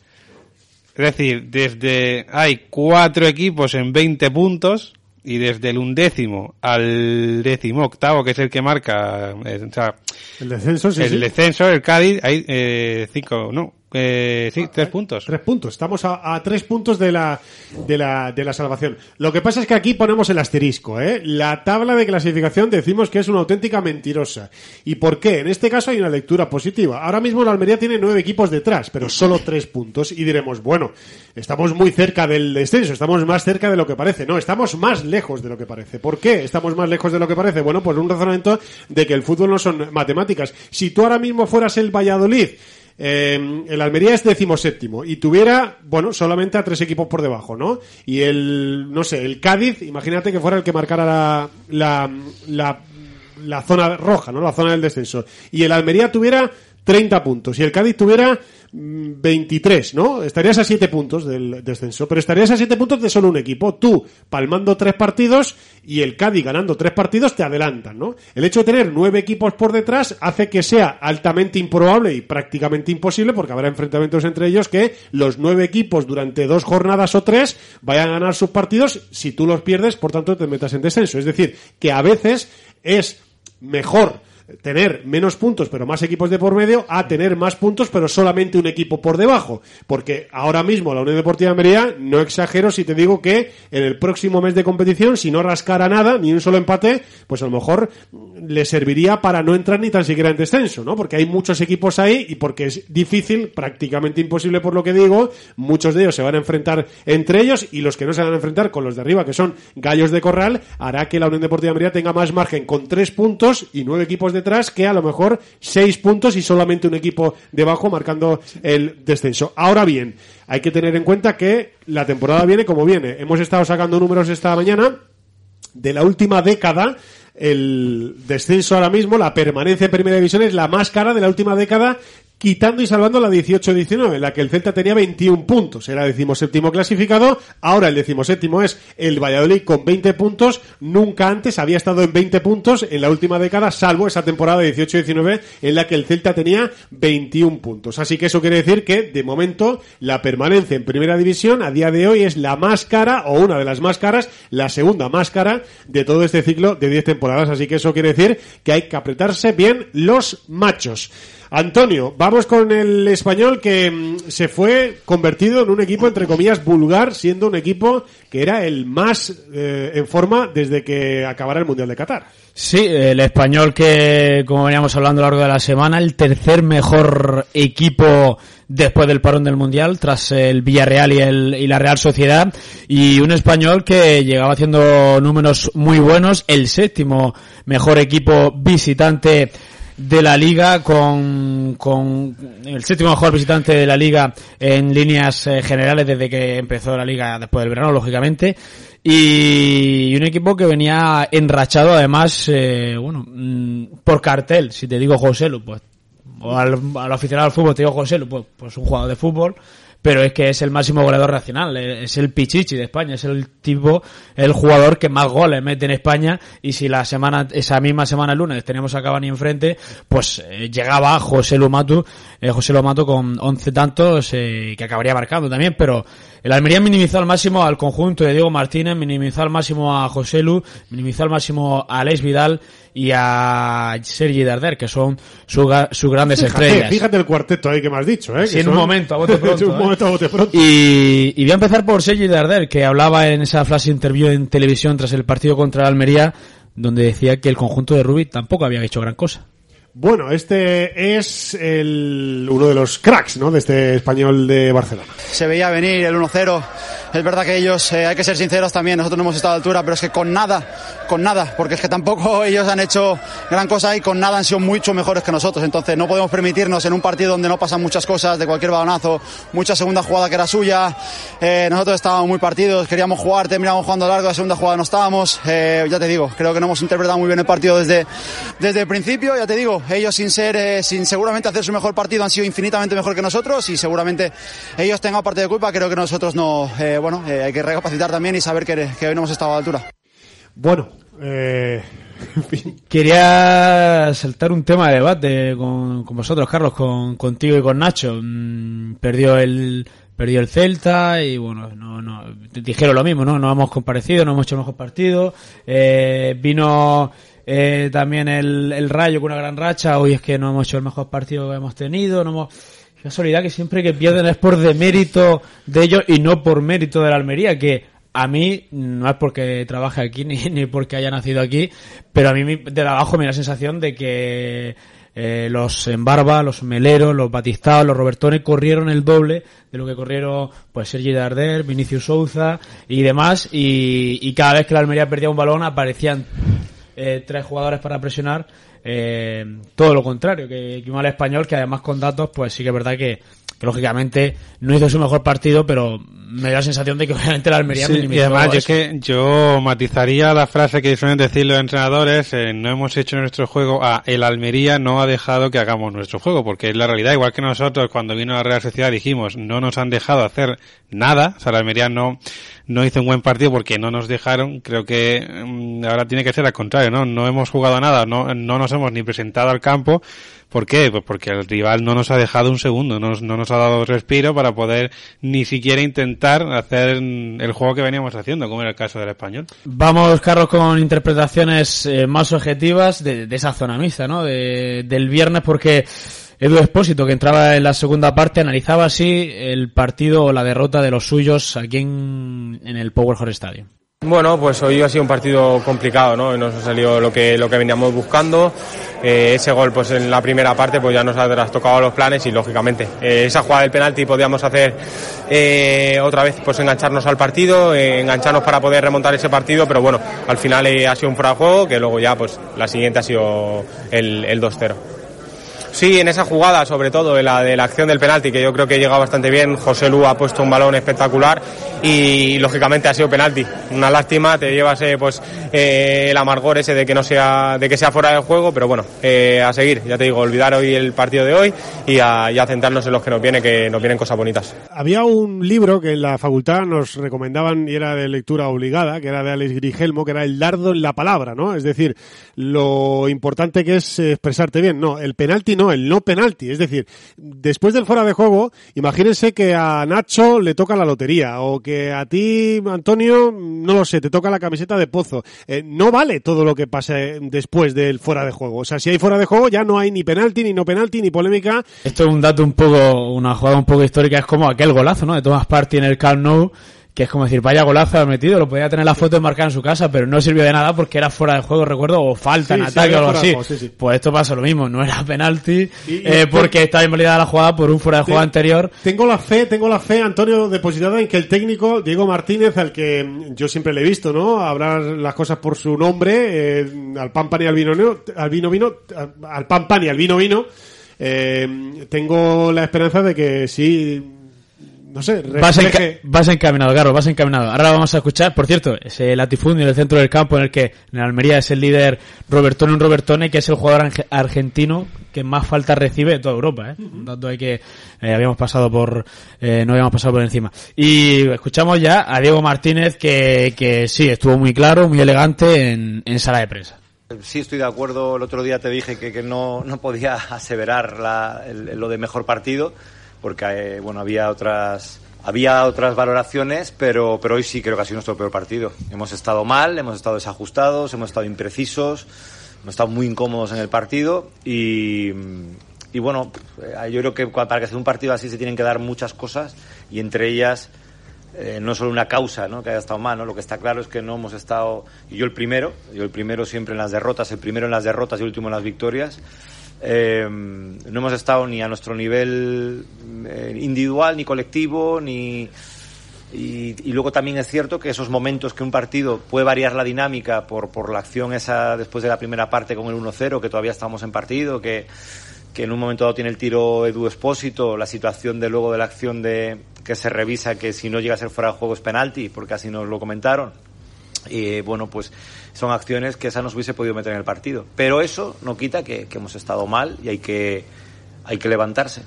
Speaker 10: Es decir, desde, hay cuatro equipos en 20 puntos, y desde el undécimo al décimo octavo, que es el que marca, eh, o sea,
Speaker 5: El descenso, sí,
Speaker 10: el
Speaker 5: sí.
Speaker 10: descenso, el Cádiz, hay eh, cinco, no, Eh, sí, tres puntos.
Speaker 5: Tres puntos. Estamos a, a tres puntos de la, de, la, de la salvación. Lo que pasa es que aquí ponemos el asterisco. ¿eh? La tabla de clasificación decimos que es una auténtica mentirosa. ¿Y por qué? En este caso hay una lectura positiva. Ahora mismo la Almería tiene nueve equipos detrás, pero solo tres puntos. Y diremos, bueno, estamos muy cerca del descenso, estamos más cerca de lo que parece. No, estamos más lejos de lo que parece. ¿Por qué estamos más lejos de lo que parece? Bueno, pues un razonamiento de que el fútbol no son matemáticas. Si tú ahora mismo fueras el Valladolid, eh, el Almería es decimoséptimo y tuviera, bueno, solamente a tres equipos por debajo, ¿no? Y el, no sé, el Cádiz, imagínate que fuera el que marcara la, la, la, zona roja, ¿no? La zona del descenso. Y el Almería tuviera 30 puntos y el Cádiz tuviera 23, ¿no? Estarías a 7 puntos del descenso, pero estarías a 7 puntos de solo un equipo. Tú, palmando tres partidos y el Cádiz ganando tres partidos, te adelantan, ¿no? El hecho de tener nueve equipos por detrás hace que sea altamente improbable y prácticamente imposible, porque habrá enfrentamientos entre ellos, que los nueve equipos durante dos jornadas o tres vayan a ganar sus partidos. Si tú los pierdes, por tanto, te metas en descenso. Es decir, que a veces es mejor tener menos puntos pero más equipos de por medio a tener más puntos pero solamente un equipo por debajo. Porque ahora mismo la Unión Deportiva Almería, no exagero si te digo que en el próximo mes de competición, si no rascara nada, ni un solo empate, pues a lo mejor le serviría para no entrar ni tan siquiera en descenso, ¿no? Porque hay muchos equipos ahí y porque es difícil, prácticamente imposible por lo que digo, muchos de ellos se van a enfrentar entre ellos y los que no se van a enfrentar con los de arriba, que son gallos de corral, hará que la Unión Deportiva Almería tenga más margen con tres puntos y nueve equipos detrás que a lo mejor seis puntos y solamente un equipo debajo marcando el descenso. Ahora bien, hay que tener en cuenta que la temporada viene como viene. Hemos estado sacando números esta mañana de la última década el descenso ahora mismo, la permanencia en primera división es la más cara de la última década, quitando y salvando la 18-19, en la que el Celta tenía 21 puntos, era decimoséptimo clasificado, ahora el decimoséptimo es el Valladolid con 20 puntos, nunca antes había estado en 20 puntos en la última década, salvo esa temporada 18-19 en la que el Celta tenía 21 puntos. Así que eso quiere decir que, de momento, la permanencia en primera división a día de hoy es la más cara, o una de las más caras, la segunda más cara de todo este ciclo de 10 temporadas. Así que eso quiere decir que hay que apretarse bien los machos. Antonio, vamos con el español que mm, se fue convertido en un equipo, entre comillas, vulgar, siendo un equipo que era el más eh, en forma desde que acabara el Mundial de Qatar.
Speaker 18: Sí, el español que, como veníamos hablando a lo largo de la semana, el tercer mejor equipo después del parón del Mundial, tras el Villarreal y, el, y la Real Sociedad, y un español que llegaba haciendo números muy buenos, el séptimo mejor equipo visitante de la liga con, con el séptimo mejor visitante de la liga en líneas eh, generales desde que empezó la liga después del verano, lógicamente. Y un equipo que venía enrachado además, eh, bueno, mm, por cartel, si te digo José Lu, pues, o al, al aficionado al fútbol te digo José Lu, pues, pues un jugador de fútbol, pero es que es el máximo goleador nacional, eh, es el Pichichi de España, es el tipo, el jugador que más goles mete en España y si la semana, esa misma semana el lunes teníamos a Cavani enfrente, pues eh, llegaba José Lumato, eh, José Lumato con 11 tantos eh, que acabaría marcando también, pero el Almería minimizó al máximo al conjunto de Diego Martínez, minimizó al máximo a José Lu, minimizó al máximo a Alex Vidal y a Sergi Darder, que son sus sus grandes
Speaker 5: Fíjate,
Speaker 18: estrellas.
Speaker 5: fíjate el cuarteto ahí que me has dicho, ¿eh?
Speaker 18: Sí, en un
Speaker 5: son-
Speaker 18: momento, a bote pronto.
Speaker 5: un
Speaker 18: ¿eh?
Speaker 5: momento a bote pronto.
Speaker 18: Y, y voy a empezar por Sergi Darder, que hablaba en esa flash interview en televisión tras el partido contra el Almería, donde decía que el conjunto de Rubí tampoco había hecho gran cosa.
Speaker 5: Bueno, este es el, uno de los cracks, ¿no? De este español de Barcelona.
Speaker 19: se veía venir el 1-0. Es verdad que ellos, eh, hay que ser sinceros también, nosotros no hemos estado a la altura, pero es que con nada, con nada, porque es que tampoco ellos han hecho gran cosa y con nada han sido mucho mejores que nosotros. Entonces no podemos permitirnos en un partido donde no pasan muchas cosas, de cualquier balonazo, mucha segunda jugada que era suya. Eh, nosotros estábamos muy partidos, queríamos jugar, terminamos jugando largo, la segunda jugada no estábamos. Eh, ya te digo, creo que no hemos interpretado muy bien el partido desde, desde el principio. Ya te digo, ellos sin ser, eh, sin seguramente hacer su mejor partido han sido infinitamente mejor que nosotros y seguramente ellos tengan parte de culpa. Creo que nosotros no, eh, bueno, eh, hay que recapacitar también y saber que, hoy no hemos estado a la altura.
Speaker 5: Bueno, eh,
Speaker 18: Quería saltar un tema de debate con, con vosotros, Carlos, con, contigo y con Nacho. Mm, perdió el perdió el Celta y bueno, no, no, dijeron lo mismo, ¿no? No hemos comparecido, no hemos hecho mejor partido. Eh, vino eh, también el, el Rayo con una gran racha. Hoy es que no hemos hecho el mejor partido que hemos tenido. No hemos... Casualidad que siempre que pierden es por demérito de ellos y no por mérito de la Almería, que a mí, no es porque trabaje aquí ni, ni porque haya nacido aquí, pero a mí de abajo me da la sensación de que eh, los Embarba, los Meleros, los Batistados, los Robertones corrieron el doble de lo que corrieron pues Sergi Darder, Vinicius Souza y demás, y, y cada vez que la Almería perdía un balón aparecían eh, tres jugadores para presionar. Eh, todo lo contrario, que, que un mal español, que además con datos, pues sí que es verdad que, que lógicamente no hizo su mejor partido, pero me da la sensación de que obviamente la Almería
Speaker 10: Sí, y además yo, es que yo matizaría la frase que suelen decir los entrenadores, eh, no hemos hecho nuestro juego a el Almería no ha dejado que hagamos nuestro juego, porque es la realidad, igual que nosotros cuando vino la Real Sociedad dijimos no nos han dejado hacer nada, o sea la Almería no, no hizo un buen partido porque no nos dejaron, creo que mm, ahora tiene que ser al contrario, ¿no? No hemos jugado nada, no, no nos hemos ni presentado al campo, ¿Por qué? Pues porque el rival no nos ha dejado un segundo, no nos, no nos ha dado respiro para poder ni siquiera intentar hacer el juego que veníamos haciendo, como era el caso del español.
Speaker 18: Vamos, Carlos, con interpretaciones eh, más objetivas de, de esa zona mixta, ¿no? De- del viernes, porque Edu Espósito, que entraba en la segunda parte, analizaba así el partido o la derrota de los suyos aquí en, en el Power Horse Stadium.
Speaker 20: Bueno, pues hoy ha sido un partido complicado, ¿no? Nos ha salido lo que, lo que veníamos buscando. Eh, ese gol, pues en la primera parte, pues ya nos ha trastocado los planes y lógicamente eh, esa jugada del penalti podíamos hacer eh, otra vez, pues engancharnos al partido, eh, engancharnos para poder remontar ese partido, pero bueno, al final eh, ha sido un fuera de juego que luego ya, pues la siguiente ha sido el, el 2-0. Sí, en esa jugada, sobre todo en la de la acción del penalti, que yo creo que llega bastante bien. José Lu ha puesto un balón espectacular y lógicamente ha sido penalti. Una lástima, te llevas eh, pues eh, el amargor ese de que no sea, de que sea fuera del juego, pero bueno, eh, a seguir, ya te digo, olvidar hoy el partido de hoy y a, y centrarnos en los que nos viene, que nos vienen cosas bonitas.
Speaker 5: Había un libro que en la facultad nos recomendaban y era de lectura obligada, que era de Alex Grigelmo, que era El dardo en la palabra, ¿no? Es decir, lo importante que es expresarte bien. No, el penalti no, el no penalti. Es decir, después del fuera de juego, imagínense que a Nacho le toca la lotería o que a ti, Antonio, no lo sé, te toca la camiseta de Pozo. Eh, no vale todo lo que pase después del fuera de juego. O sea, si hay fuera de juego ya no hay ni penalti, ni no penalti, ni polémica.
Speaker 18: Esto es un dato un poco, una jugada un poco histórica, es como aquel golazo, ¿no? De Thomas Party en el Camp Nou, que es como decir, vaya golazo ha metido, lo podía tener la foto enmarcada en su casa, pero no sirvió de nada porque era fuera de juego, recuerdo, o falta en
Speaker 5: sí,
Speaker 18: ataque o algo así.
Speaker 5: juego, sí, sí.
Speaker 18: Pues esto pasa lo mismo, no era penalti,
Speaker 5: Y- y-
Speaker 18: eh, porque estaba invalidada la jugada por un fuera de juego
Speaker 5: Te-
Speaker 18: anterior.
Speaker 5: Tengo la fe, tengo la fe, Antonio, depositada en que el técnico, Diego Martínez, al que yo siempre le he visto, ¿no? Hablar las cosas por su nombre, eh, al pan pan y al vino, no- al vino vino, al pan pan y al vino vino, eh, tengo la esperanza de que sí, no sé,
Speaker 18: Vas, enca- vas encaminado, Carlos, vas encaminado. Ahora vamos a escuchar, por cierto, ese latifundio en el centro del campo en el que en Almería es el líder Robertone un Robertone, que es el jugador arge- argentino que más falta recibe de toda Europa, ¿eh? Dato ahí que eh, habíamos pasado por, eh, no habíamos pasado por encima. Y escuchamos ya a Diego Martínez que, que sí, estuvo muy claro, muy elegante en, en sala de prensa.
Speaker 21: Sí, estoy de acuerdo. El otro día te dije que, que no, no podía aseverar la- el- lo de mejor partido, porque eh, bueno, había otras, había otras valoraciones, pero, pero hoy sí creo que ha sido nuestro peor partido. Hemos estado mal, hemos estado desajustados, hemos estado imprecisos, hemos estado muy incómodos en el partido y, y bueno, eh, yo creo que para que sea un partido así se tienen que dar muchas cosas y entre ellas eh, no solo una causa ¿no? que haya estado mal, ¿no? lo que está claro es que no hemos estado, y yo el primero, yo el primero siempre en las derrotas, el primero en las derrotas y el último en las victorias, eh, no hemos estado ni a nuestro nivel eh, individual, ni colectivo, ni... Y, luego también es cierto que esos momentos que un partido puede variar la dinámica por, por la acción esa después de la primera parte con el 1-0, que todavía estamos en partido, que, que en un momento dado tiene el tiro Edu Espósito, la situación de luego de la acción de que se revisa que si no llega a ser fuera de juego es penalti, porque así nos lo comentaron. Y bueno, pues son acciones que esa nos hubiese podido meter en el partido. Pero eso no quita que, hemos estado mal y hay que, hay que levantarse.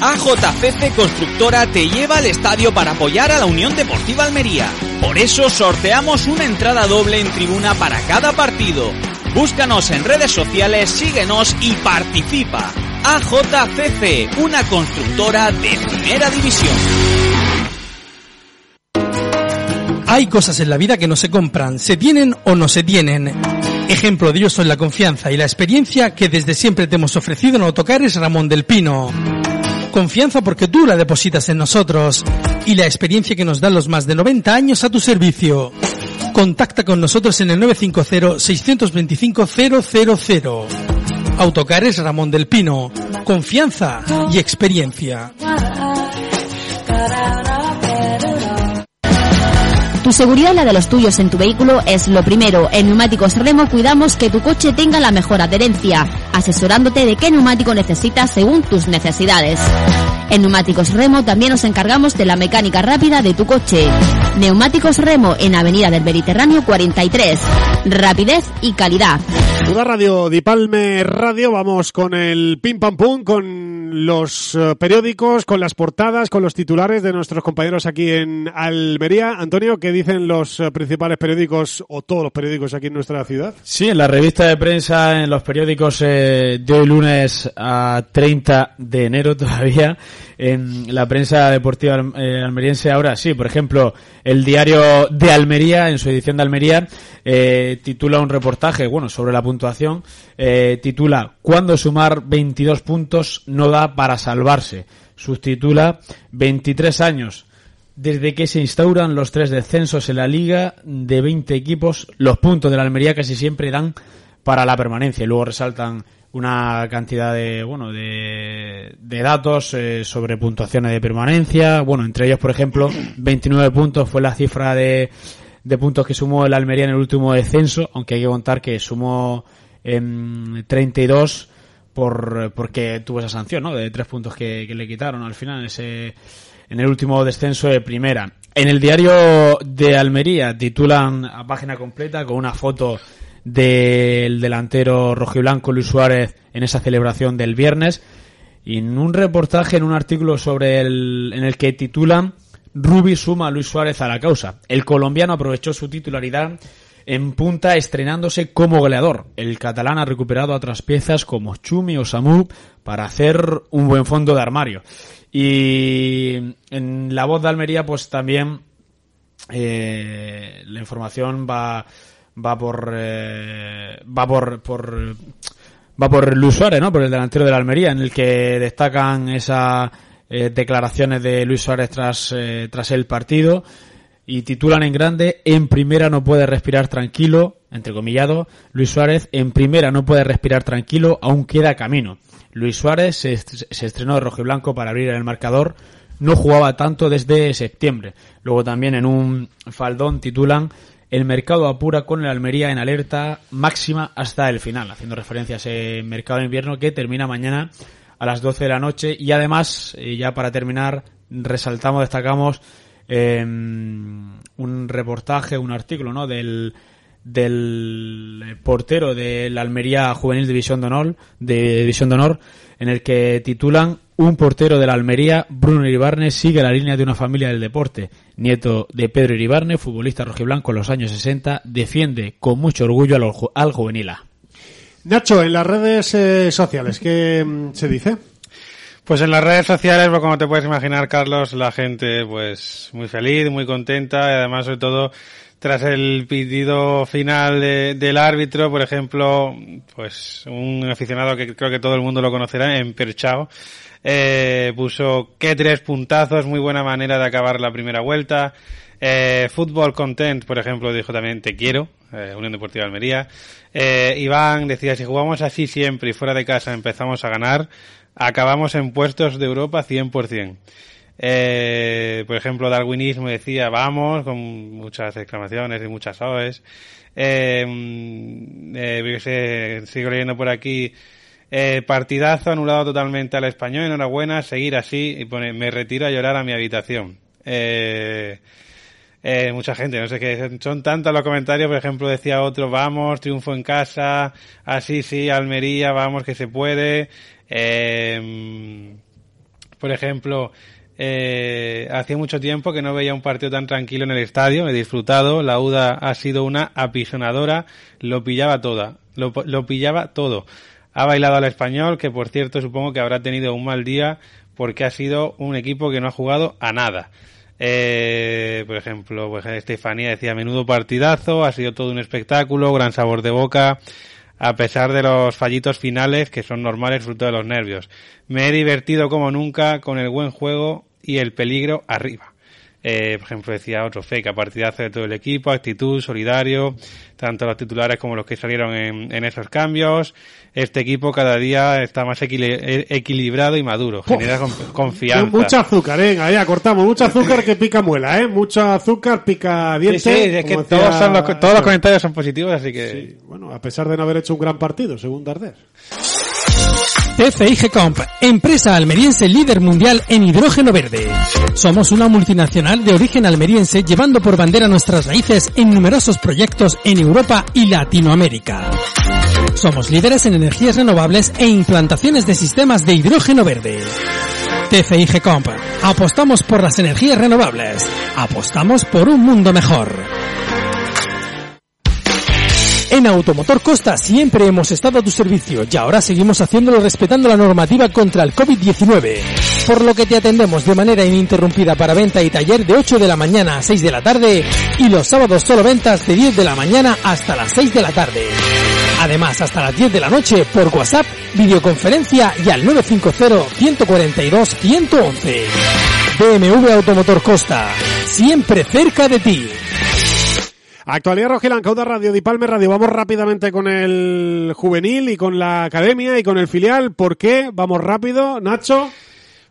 Speaker 22: AJCC Constructora te lleva al estadio para apoyar a la Unión Deportiva Almería. Por eso sorteamos una entrada doble en tribuna para cada partido. Búscanos en redes sociales, síguenos y participa. AJCC, una constructora de primera división.
Speaker 4: Hay cosas en la vida que no se compran, se tienen o no se tienen. Ejemplo de ello son la confianza y la experiencia que desde siempre te hemos ofrecido en Autocares Ramón del Pino. Confianza porque tú la depositas en nosotros y la experiencia que nos dan los más de 90 años a tu servicio. Contacta con nosotros en el 950-625-000. Autocares Ramón del Pino. Confianza y experiencia.
Speaker 15: Tu seguridad y la de los tuyos en tu vehículo es lo primero. En Neumáticos Remo cuidamos que tu coche tenga la mejor adherencia, asesorándote de qué neumático necesitas según tus necesidades. En Neumáticos Remo también nos encargamos de la mecánica rápida de tu coche. Neumáticos Remo en Avenida del Mediterráneo 43. Rapidez y calidad.
Speaker 5: Una radio Dipalme Radio, vamos con el pim pam pum, con los eh, periódicos, con las portadas, con los titulares de nuestros compañeros aquí en Almería. Antonio, ¿qué dicen los eh, principales periódicos o todos los periódicos aquí en nuestra ciudad?
Speaker 18: Sí, en la revista de prensa, en los periódicos eh, de hoy lunes a 30 de enero todavía, en la prensa deportiva eh, almeriense ahora sí, por ejemplo, el diario de Almería, en su edición de Almería, eh, titula un reportaje, bueno, sobre la puntuación, eh, titula ¿Cuándo sumar 22 puntos no da para salvarse? Subtitula 23 años. Desde que se instauran los tres descensos en la liga de 20 equipos, los puntos de la Almería casi siempre dan para la permanencia. Y luego resaltan una cantidad de bueno de, de datos eh, sobre puntuaciones de permanencia bueno entre ellos por ejemplo 29 puntos fue la cifra de, de puntos que sumó el Almería en el último descenso aunque hay que contar que sumó en 32 por porque tuvo esa sanción no de tres puntos que, le quitaron al final en ese en el último descenso de primera. En el diario de Almería titulan a página completa con una foto del delantero rojiblanco Luis Suárez en esa celebración del viernes y en un reportaje, en un artículo sobre el, en el que titulan Rubi suma a Luis Suárez a la causa. El colombiano aprovechó su titularidad en punta estrenándose como goleador. El catalán ha recuperado otras piezas como Chumi o Samu para hacer un buen fondo de armario. Y en la voz de Almería pues también eh, la información va va por eh, va por, por va por Luis Suárez, ¿no? Por el delantero de la Almería, en el que destacan esas eh, declaraciones de Luis Suárez tras eh, tras el partido y titulan en grande en primera no puede respirar tranquilo, entrecomillado, Luis Suárez en primera no puede respirar tranquilo, aún queda camino. Luis Suárez se, se estrenó de rojo y blanco para abrir el marcador, no jugaba tanto desde septiembre. Luego también en un faldón titulan el mercado apura con el Almería en alerta máxima hasta el final, haciendo referencia a ese mercado de invierno que termina mañana a las 12 de la noche. Y además, eh, ya para terminar, resaltamos, destacamos eh, un reportaje, un artículo, ¿no? Del, del portero de la Almería Juvenil División de Honor, de División de Honor, en el que titulan un portero de la Almería, Bruno Iribarne, sigue la línea de una familia del deporte. Nieto de Pedro Iribarne, futbolista rojiblanco en los años 60, defiende con mucho orgullo al, al juvenil A.
Speaker 5: Nacho, en las redes eh, sociales, ¿qué mm, se dice?
Speaker 10: Pues en las redes sociales, pues como te puedes imaginar, Carlos, la gente pues muy feliz, muy contenta y además sobre todo tras el pedido final de, del árbitro, por ejemplo, pues un aficionado que creo que todo el mundo lo conocerá, en Perchao, eh, puso que tres puntazos, muy buena manera de acabar la primera vuelta. Eh, Fútbol Content, por ejemplo, dijo también te quiero, eh, Unión Deportiva de Almería. Eh, Iván decía, si jugamos así siempre y fuera de casa empezamos a ganar, acabamos en puestos de Europa 100%. Eh, por ejemplo, Darwinismo decía, vamos, con muchas exclamaciones y muchas oes. Eh, eh, sigo leyendo por aquí, eh, partidazo anulado totalmente al español, enhorabuena, seguir así y pone, me retiro a llorar a mi habitación. Eh, eh, mucha gente, no sé qué, son tantos los comentarios, por ejemplo decía otro, vamos, triunfo en casa, así sí, Almería, vamos que se puede. Eh, por ejemplo, eh, hacía mucho tiempo que no veía un partido tan tranquilo en el estadio, he disfrutado, la UDA ha sido una apisonadora, lo pillaba toda, lo, lo pillaba todo. Ha bailado al español, que por cierto supongo que habrá tenido un mal día porque ha sido un equipo que no ha jugado a nada. Eh, por ejemplo, pues Estefanía decía menudo partidazo, ha sido todo un espectáculo, gran sabor de boca. a pesar de los fallitos finales que son normales fruto de los nervios. Me he divertido como nunca con el buen juego y el peligro arriba. Eh, por ejemplo, decía otro fake, a partidazo de todo el equipo, actitud, solidario, tanto los titulares como los que salieron en, en esos cambios. Este equip cada día está más equili- eh, equilibrado y maduro, genera con- confianza.
Speaker 5: Mucha azúcar, eh. Venga, ya cortamos. Mucho azúcar que pica muela, eh. Mucho azúcar pica diente.
Speaker 10: Sí, sí, es que todos, son los, todos los comentarios son positivos, así que...
Speaker 5: Bueno, a pesar de no haber hecho un gran partido, según Darder.
Speaker 4: TFIG Comp, empresa almeriense líder mundial en hidrógeno verde. Somos una multinacional de origen almeriense llevando por bandera nuestras raíces en numerosos proyectos en Europa y Latinoamérica. Somos líderes en energías renovables e implantaciones de sistemas de hidrógeno verde. TFIG Comp, apostamos por las energías renovables. Apostamos por un mundo mejor. En Automotor Costa siempre hemos estado a tu servicio y ahora seguimos haciéndolo respetando la normativa contra el COVID-19, por lo que te atendemos de manera ininterrumpida para venta y taller de 8 de la mañana a 6 de la tarde y los sábados solo ventas de 10 de la mañana hasta las 6 de la tarde. Además, hasta las 10 de la noche por WhatsApp, videoconferencia y al 950-142-111. BMW Automotor Costa, siempre cerca de ti.
Speaker 5: Actualidad Rojilan, Cauda Radio, Di Palme Radio. Vamos rápidamente con el juvenil y con la academia y con el filial. ¿Por qué? Vamos rápido, Nacho.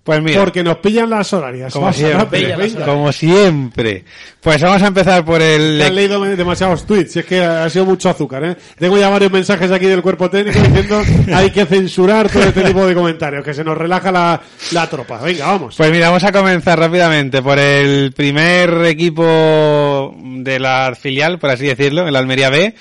Speaker 10: Pues mira.
Speaker 5: Porque nos pillan las horarias.
Speaker 10: Como siempre,
Speaker 5: rápido,
Speaker 10: como siempre. Pues vamos a empezar por el...
Speaker 5: Te han leído demasiados tweets, es que ha sido mucho azúcar, ¿eh? Tengo ya varios mensajes aquí del cuerpo técnico diciendo hay que censurar todo este tipo de comentarios, que se nos relaja la, la tropa. Venga, vamos.
Speaker 10: Pues mira, vamos a comenzar rápidamente por el primer equipo de la filial, por así decirlo, el Almería B,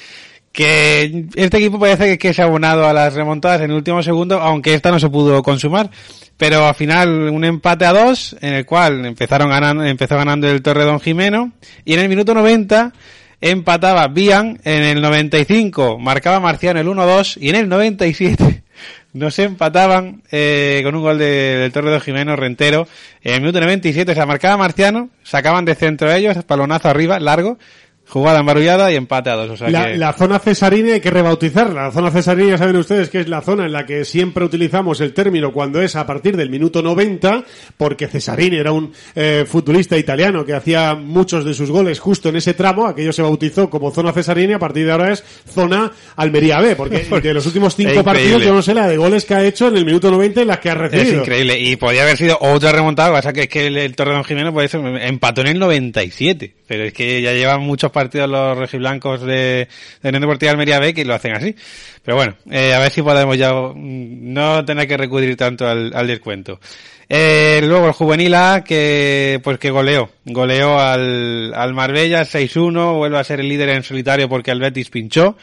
Speaker 10: que este equipo parece que, se ha abonado a las remontadas en el último segundo, aunque esta no se pudo consumar. Pero al final un empate a dos, en el cual empezaron ganando, empezó ganando el Torredón Jimeno, y en el minuto 90 empataba Bian, en el 95 marcaba Marciano el 1-2, y en el 97 nos empataban eh, con un gol de- del Torredón Jimeno Rentero. En el minuto 97 se marcaba Marciano, sacaban de centro ellos, palonazo arriba, largo, jugada embarullada y empate a dos. O sea
Speaker 5: La,
Speaker 10: que...
Speaker 5: la zona cesarina hay que rebautizarla. La zona cesarina, ya saben ustedes que es la zona en la que siempre utilizamos el término cuando es a partir del minuto 90, porque Cesarini era un eh, futbolista italiano que hacía muchos de sus goles justo en ese tramo. Aquello se bautizó como zona cesarina y a partir de ahora es zona Almería B, porque de los últimos cinco
Speaker 10: Es
Speaker 5: partidos
Speaker 10: increíble.
Speaker 5: yo no sé la de goles que ha hecho en el minuto 90 y las que ha
Speaker 10: Es
Speaker 5: recibido.
Speaker 10: increíble. Y podía haber sido otra remontada, pasa que es que el, el Jimeno puede ser, empató en el 97. Pero es que ya llevan muchos partidos los rojiblancos de, de Unión Deportiva Almería B que lo hacen así. Pero bueno, eh, a ver si podemos ya mm, no tener que recurrir tanto al, al descuento. Eh, luego el juvenil A que, pues que goleó. Goleó al, al Marbella 6-1, vuelve a ser el líder en solitario porque el Betis pinchó.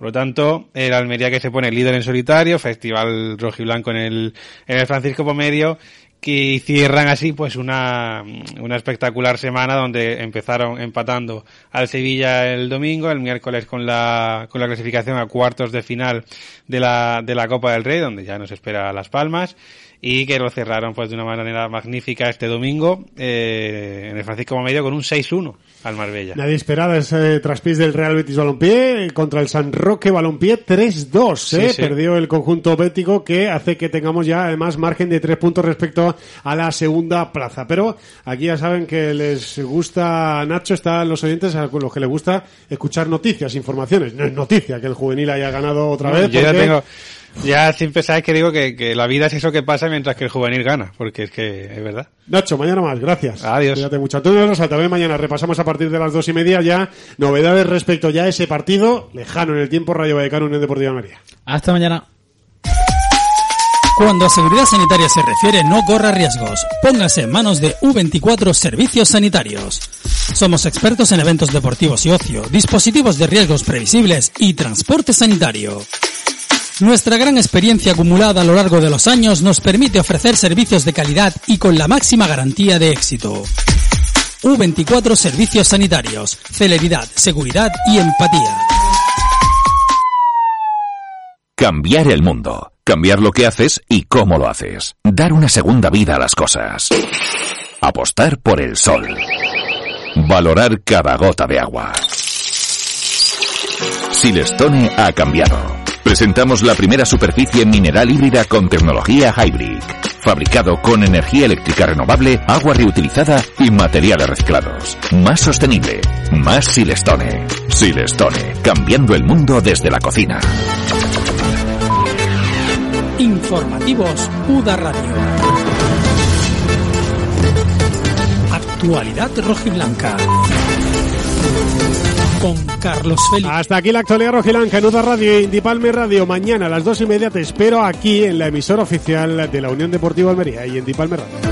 Speaker 10: Por lo tanto, el Almería que se pone líder en solitario, festival rojiblanco en el, en el Francisco Pomedio, que cierran así pues una, una espectacular semana donde empezaron empatando al Sevilla el domingo, el miércoles con la, con la clasificación a cuartos de final de la, de la Copa del Rey, donde ya nos espera Las Palmas, y que lo cerraron pues de una manera magnífica este domingo, eh, en el Francisco Pomedio con un 6-1 al Marbella.
Speaker 5: Nadie esperaba ese traspiés del Real Betis Balompié contra el San Roque Balompié 3-2. ¿eh?
Speaker 10: Sí, sí.
Speaker 5: Perdió el conjunto bético que hace que tengamos ya además margen de tres puntos respecto a la segunda plaza. Pero aquí ya saben que les gusta, Nacho, están los oyentes a los que les gusta escuchar noticias, informaciones. No es noticia que el juvenil haya ganado otra vez.
Speaker 10: Yo ya
Speaker 5: porque-
Speaker 10: tengo, ya siempre sabes que digo que, que la vida es eso que pasa mientras que el juvenil gana, porque es que es verdad.
Speaker 5: Nacho, mañana más, gracias.
Speaker 10: Adiós.
Speaker 5: Cuídate mucho. Antonio Rosa, también mañana repasamos a partir de las dos y media ya novedades respecto ya a ese partido lejano en el tiempo Rayo Vallecano Unión Deportiva María.
Speaker 18: Hasta mañana.
Speaker 4: Cuando a seguridad sanitaria se refiere, no corra riesgos. Póngase en manos de U24 Servicios Sanitarios. Somos expertos en eventos deportivos y ocio, dispositivos de riesgos previsibles y transporte sanitario. Nuestra gran experiencia acumulada a lo largo de los años nos permite ofrecer servicios de calidad y con la máxima garantía de éxito. U24 Servicios Sanitarios. Celeridad, seguridad y empatía.
Speaker 14: Cambiar el mundo. Cambiar lo que haces y cómo lo haces. Dar una segunda vida a las cosas. Apostar por el sol. Valorar cada gota de agua. Silestone ha cambiado. Presentamos la primera superficie mineral híbrida con tecnología Hybrid. Fabricado con energía eléctrica renovable, agua reutilizada y materiales reciclados. Más sostenible. Más Silestone. Silestone. Cambiando el mundo desde la cocina.
Speaker 4: Informativos UDA Radio. Actualidad rojiblanca. Con Carlos Félix.
Speaker 5: Hasta aquí la actualidad rojiblanca en UDA Radio y Indipalme Radio. Mañana a las dos y media te espero aquí en la emisora oficial de la Unión Deportiva Almería y Indipalme Radio.